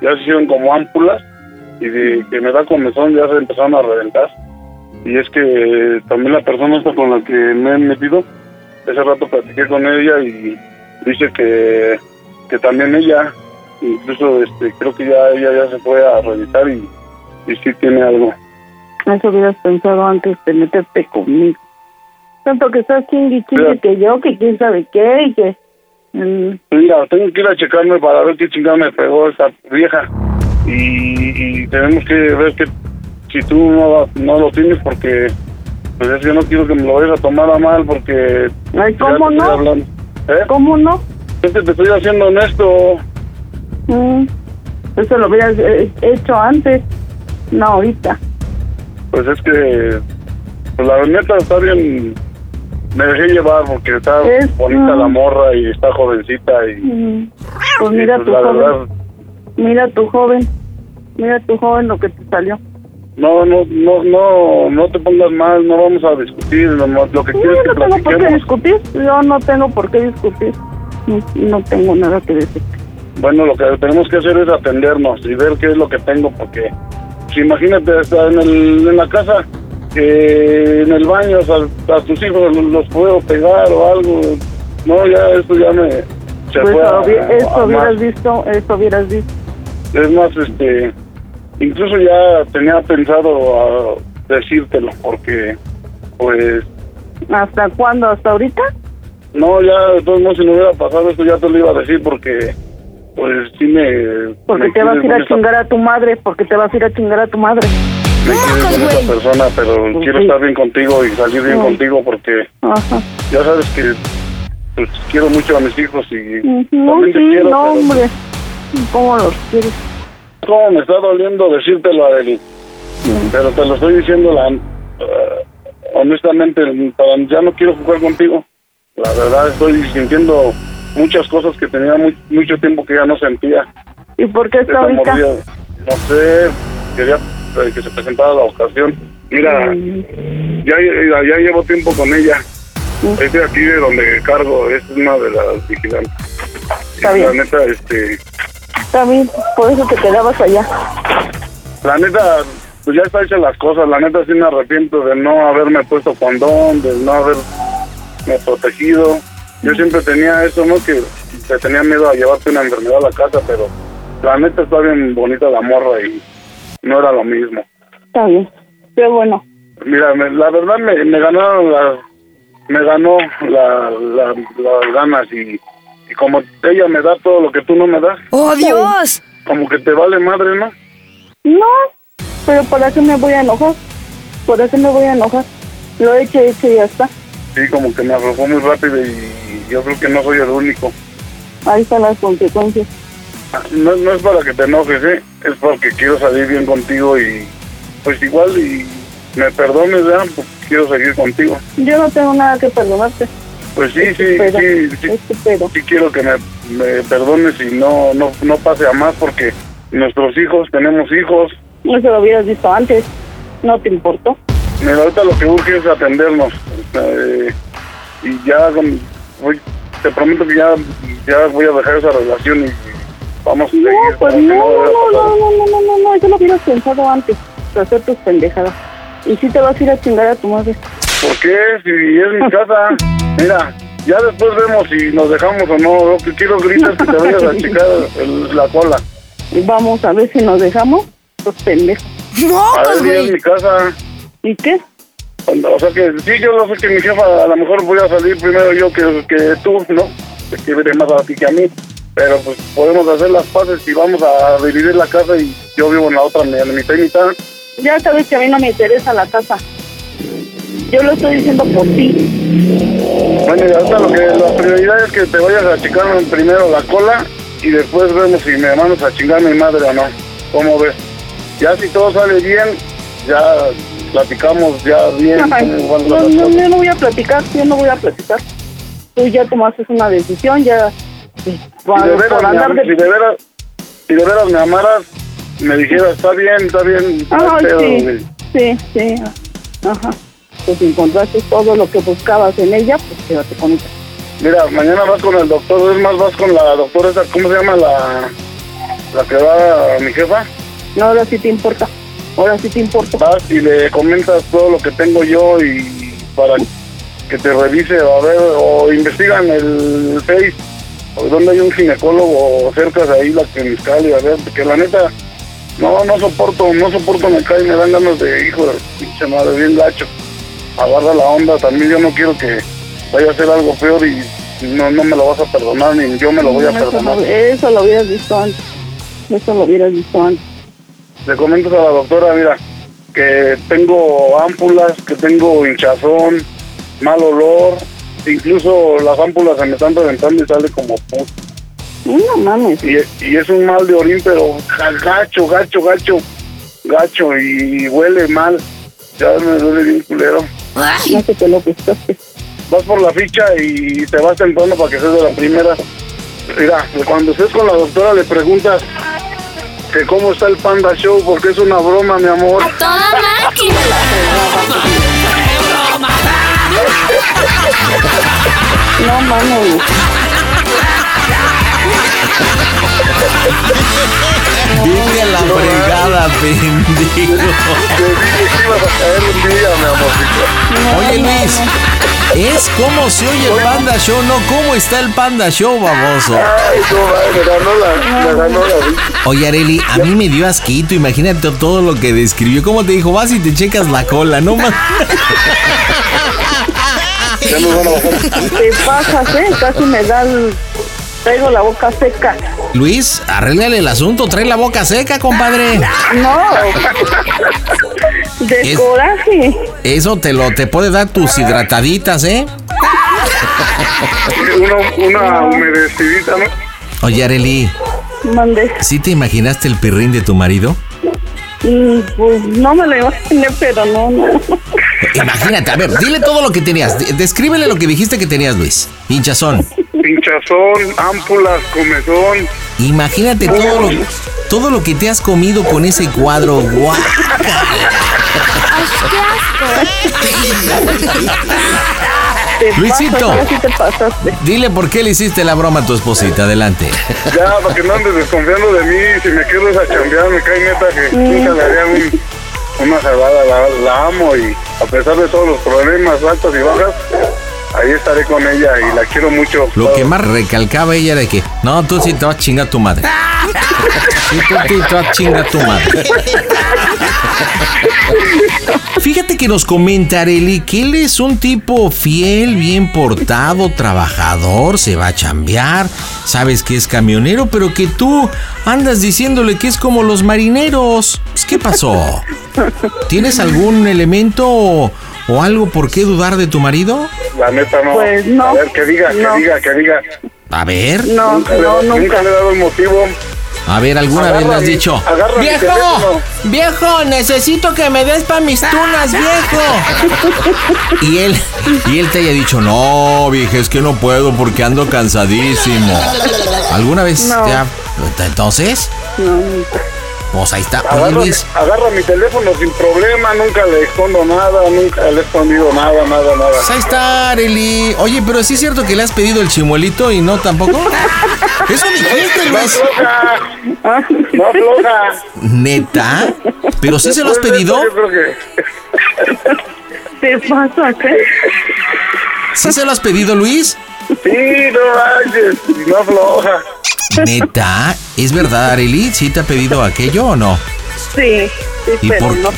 ya se hicieron como ámpulas y de que me da comezón ya se empezaron a reventar y es que también la persona esta con la que me he metido ese rato platiqué con ella y dice que, que también ella, incluso este creo que ya ella ya se fue a revisar y, y sí tiene algo. Eso hubieras pensado antes de meterte conmigo. Tanto que estás chingui chingue que yo, que quién sabe qué, y que... mm, Mira, tengo que ir a checarme para ver qué chingada me pegó esta vieja y, y tenemos que ver que si tú no, no lo tienes porque pues es que no quiero que me lo vayas a tomar a mal porque Ay, ¿cómo no? ¿Eh? ¿Cómo no? Es que te estoy haciendo honesto. Mm, Eso lo hubieras eh, hecho antes, no ahorita. Pues es que, pues la neta está bien. Me dejé llevar porque está Es- bonita la morra y está jovencita y, Pues y, mira pues, tu la joven, verdad, mira tu joven, mira tu joven lo que te salió. no, no, no, no, no te pongas mal, no vamos a discutir, no, no, lo que No, quiero es que no tengo por qué discutir, yo no tengo por qué discutir, no, no tengo nada que decir. Bueno, lo que tenemos que hacer es atendernos y ver qué es lo que tengo, porque si imagínate, está en, el, en la casa, que en el baño, a tus hijos los, los puedo pegar o algo. No, ya, esto ya me. Se Pues fue a- a más. hubieras visto, eso hubieras visto. Es más, este. Incluso ya tenía pensado a decírtelo, porque, pues. ¿Hasta cuándo? ¿Hasta ahorita? No, ya, de todos modos, si no hubiera pasado esto, ya te lo iba a decir, porque. Pues sí me. Porque me te vas a ir a esta- chingar a tu madre, porque te vas a ir a chingar a tu madre. Quieres con esa persona, pero Pues quiero estar bien contigo y salir bien contigo porque Ajá. ya sabes que pues, quiero mucho a mis hijos y No, también te quiero. no, pero- hombre. ¿Cómo los quieres? ¿Cómo me está doliendo decírtelo a él? Pero te lo estoy diciendo la, eh, honestamente, ya no quiero jugar contigo. La verdad estoy sintiendo muchas cosas que tenía muy- mucho tiempo que ya no sentía. ¿Y por qué está ahorita? no sé, quería que se presentara la ocasión. Mira, ya, ya, llevo tiempo con ella. Es de aquí de donde cargo, es una de las vigilantes. Está La neta, este, Está bien, por eso te quedabas allá. la neta, pues ya está hecha las cosas. La neta sí me arrepiento de no haberme puesto condón, de no haberme protegido. Yo siempre tenía eso, ¿no? Que te tenía miedo a llevarte una enfermedad a la casa, pero la neta está bien bonita la morra y no era lo mismo. Está bien. Pero bueno, Mira, me- la verdad me, me ganaron las, me ganó la, la- las ganas y, y como ella me da todo lo que tú no me das. ¡Oh, Dios! Como que te vale madre, ¿no? no. Pero ¿para qué me voy a enojar? ¿Para qué me voy a enojar? Lo he hecho, hecho y ya está. Sí, como que me aflojó muy rápido y yo creo que no soy el único. Ahí están las consecuencias. No, no es para que te enojes, ¿eh? Es porque quiero salir bien contigo y pues igual y me perdones, ¿verdad? Pues quiero seguir contigo. Yo no tengo nada que perdonarte. Pues sí, sí, sí, sí, sí quiero que me, me perdones y no, no, no pase a más porque nuestros hijos, tenemos hijos. Eso lo hubieras visto antes. No te importó. Mira, ahorita lo que urge es atendernos. eh, y ya, voy- te prometo que ya, ya voy a dejar esa relación y vamos a seguir. No, pues no, no, hubiera no, no, no, no, no, no, eso lo hubieras pensado antes. a hacer tus pendejadas. Y si te vas a ir a chingar a tu madre. ¿Por qué? Si es mi casa. <laughs> Mira, ya después vemos si nos dejamos o no. Lo que quiero gritar es que te vayas a checar el- la cola. Vamos a ver si nos dejamos. Los pendejos. A ver si es mi casa. ¿Y qué? O sea que sí, yo lo sé que mi jefa a lo mejor voy a salir primero yo que, que tú, ¿no? Que veré más a ti que a mí. Pero pues podemos hacer las paces y vamos a dividir la casa y yo vivo en la otra, en mitad y mitad. Ya sabes que a mí no me interesa la casa. Yo lo estoy diciendo por ti. Bueno, y ahorita lo que la prioridad es que te vayas a checar primero la cola y después vemos si me mandas a chingar mi madre o no. ¿Cómo ves? Ya si todo sale bien, ya platicamos ya bien. Van no, no, yo no voy a platicar, yo no voy a platicar. Tú ya tomaste una decisión, ya... Si Por, de, veras, andar de... si, de veras, si de veras me amaras, me dijeras, está bien, está bien. no pedo, sí, güey". sí. Ajá. Pues si encontraste todo lo que buscabas en ella, pues quédate con ella. Mira, mañana vas con el doctor, es más, vas con la doctora esa, ¿cómo se llama la, la que va a mi jefa? No, ahora sí te importa. Ahora sí te importa. Vas y le comentas todo lo que tengo yo y para que te revise, a ver, o investigan el Face, donde hay un ginecólogo cerca de ahí, la clinical, y a ver, que la neta, no, no soporto, no soporto, me cae, me dan ganas de, hijo de pinche madre, bien gacho. Agarra la onda, también yo no quiero que vaya a hacer algo peor y no, no me lo vas a perdonar, ni yo me lo voy a eso, perdonar. eso lo hubieras visto antes. Eso lo hubieras visto antes. le comentas a la doctora, mira, que tengo ámpulas, que tengo hinchazón, mal olor, incluso las ámpulas se me están reventando y sale como pus. No mames. Y, y es un mal de orín, pero ga- gacho, gacho, gacho, gacho, y huele mal. Ya me duele bien culero. No sé qué lo que estás. Vas por la ficha y te vas temprano para que seas de la primera. Mira, cuando estés con la doctora le preguntas que cómo está el Panda Show, porque es una broma, mi amor. Toda máquina. <laughs> No mames. Venga la fregada, pendejo. Oye Luis, es como se oye el Panda Show, no cómo está el Panda Show, baboso. Ay, no, me ganó la, me ganó la Oye Areli, a mí me dio asquito, imagínate todo lo que describió. ¿Cómo te dijo? Vas y te checas la cola, no más. Te pasas, ¿eh? Casi me da el... Traigo la boca seca. Luis, arréglale el asunto, trae la boca seca, compadre. No. <laughs> De Es- coraje. Eso te lo te puede dar tus hidrataditas, ¿eh? Una, una humedecidita, ¿no? Oye Areli, Mandé. ¿sí te imaginaste el pirrín de tu marido? Mm, Pues no me lo imaginé, pero no, no. Imagínate, a ver, dile todo lo que tenías. de- Descríbele lo que dijiste que tenías, Luis. Hinchazón. Pinchazón, ámpulas, comezón. Imagínate todo lo, todo lo que te has comido con ese cuadro. ¡Guau! Te <laughs> Luisito. pasas, ya sí te pasaste. Dile por qué le hiciste la broma a tu esposita. Adelante. Ya, para que no andes desconfiando de mí, si me quedo a chambear, me cae neta que nunca le haría un- una salvada, la, la amo y a pesar de todos los problemas, altos y bajas, ahí estaré con ella y la quiero mucho. Lo que más recalcaba ella era que, no, tú sí te vas a chingar a tu madre. <laughs> Sí, tú sí te vas a chingar a tu madre. Fíjate que nos comenta Areli que él es un tipo fiel, bien portado, trabajador, se va a chambear, sabes que es camionero, pero que tú andas diciéndole que es como los marineros. Pues, ¿Qué pasó? ¿Tienes algún elemento o, algo por qué dudar de tu marido? La neta no. Pues no. A ver, que diga, No. que diga, que diga. A ver. No, Nunca, le, no, nunca nunca. le he dado el motivo. A ver, alguna Agarra vez le has mi- dicho. ¡Viejo! teléfono". ¡Viejo! Necesito que me des para mis tunas, viejo. Y él, y él te haya dicho, no, vieja, es que no puedo porque ando cansadísimo. ¿Alguna vez No. ha- Entonces, No, nunca. Pues ahí está. Oye, Agarra, Luis, agarra mi teléfono sin problema, nunca le escondo nada, nunca le he escondido nada, nada, nada. pues ahí está, Areli. Oye, pero sí es cierto que le has pedido el chimuelito y no tampoco. <laughs> Eso dijiste, No Luis. afloja, no afloja. ¿Neta? Pero sí se lo has de pedido. Yo creo que... ¿Te pasa qué? ¿Sí se lo has pedido, Luis? Sí, no manches, no afloja. Neta, ¿es verdad, Areli? ¿Sí te ha pedido aquello o no? Sí, sí, ¿Y pero por, no.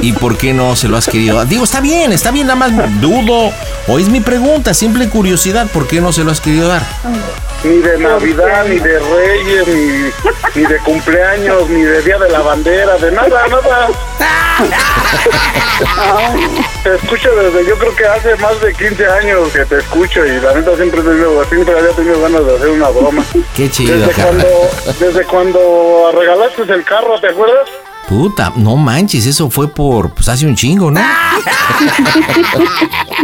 ¿Y por qué no se lo has querido? Digo, está bien, está bien, nada más dudo. O es mi pregunta, simple curiosidad, ¿por qué no se lo has querido dar? Ni de Navidad, ni de Reyes, ni, ni de cumpleaños, ni de Día de la Bandera, de nada, nada. <laughs> Te escucho desde, yo creo que hace más de 15 años que te escucho y la neta siempre, tenido- siempre había tenido ganas de hacer una broma. Qué chido, Desde cuando, desde cuando regalaste el carro, ¿te acuerdas? Puta, no manches, eso fue por, pues hace un chingo, ¿no? <laughs>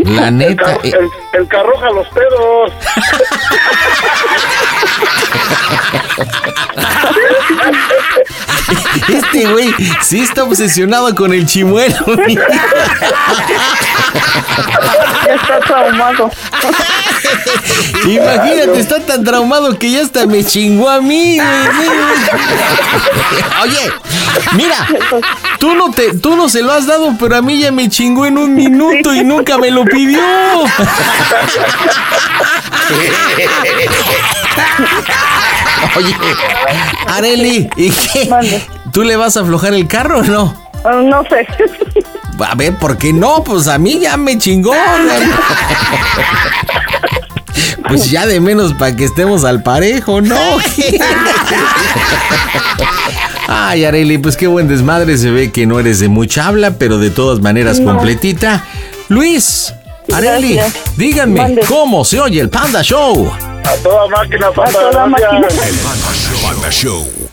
La El, neta. eh, el, el carro a los pedos. <laughs> <laughs> Este güey sí está obsesionado con el chimuelo. <laughs> Ya está traumado. Imagínate, está tan traumado que ya hasta me chingó a mí. güey. Oye, mira, tú no te, tú no se lo has dado, pero a mí ya me chingó en un minuto y nunca me lo pidió. <laughs> Oye, Areli, ¿y qué? ¿Tú le vas a aflojar el carro o no? Ah, No sé. A ver, ¿por qué no? Pues a mí ya me chingó. Pues ya de menos para que estemos al parejo, ¿no? Ay, Areli, pues qué buen desmadre. Se ve que no eres de mucha habla, pero de todas maneras No. completita. Luis, Areli, díganme, Mande. ¿cómo se oye el Panda Show? A toda máquina, panda, toda gracias. máquina. El Panda Show.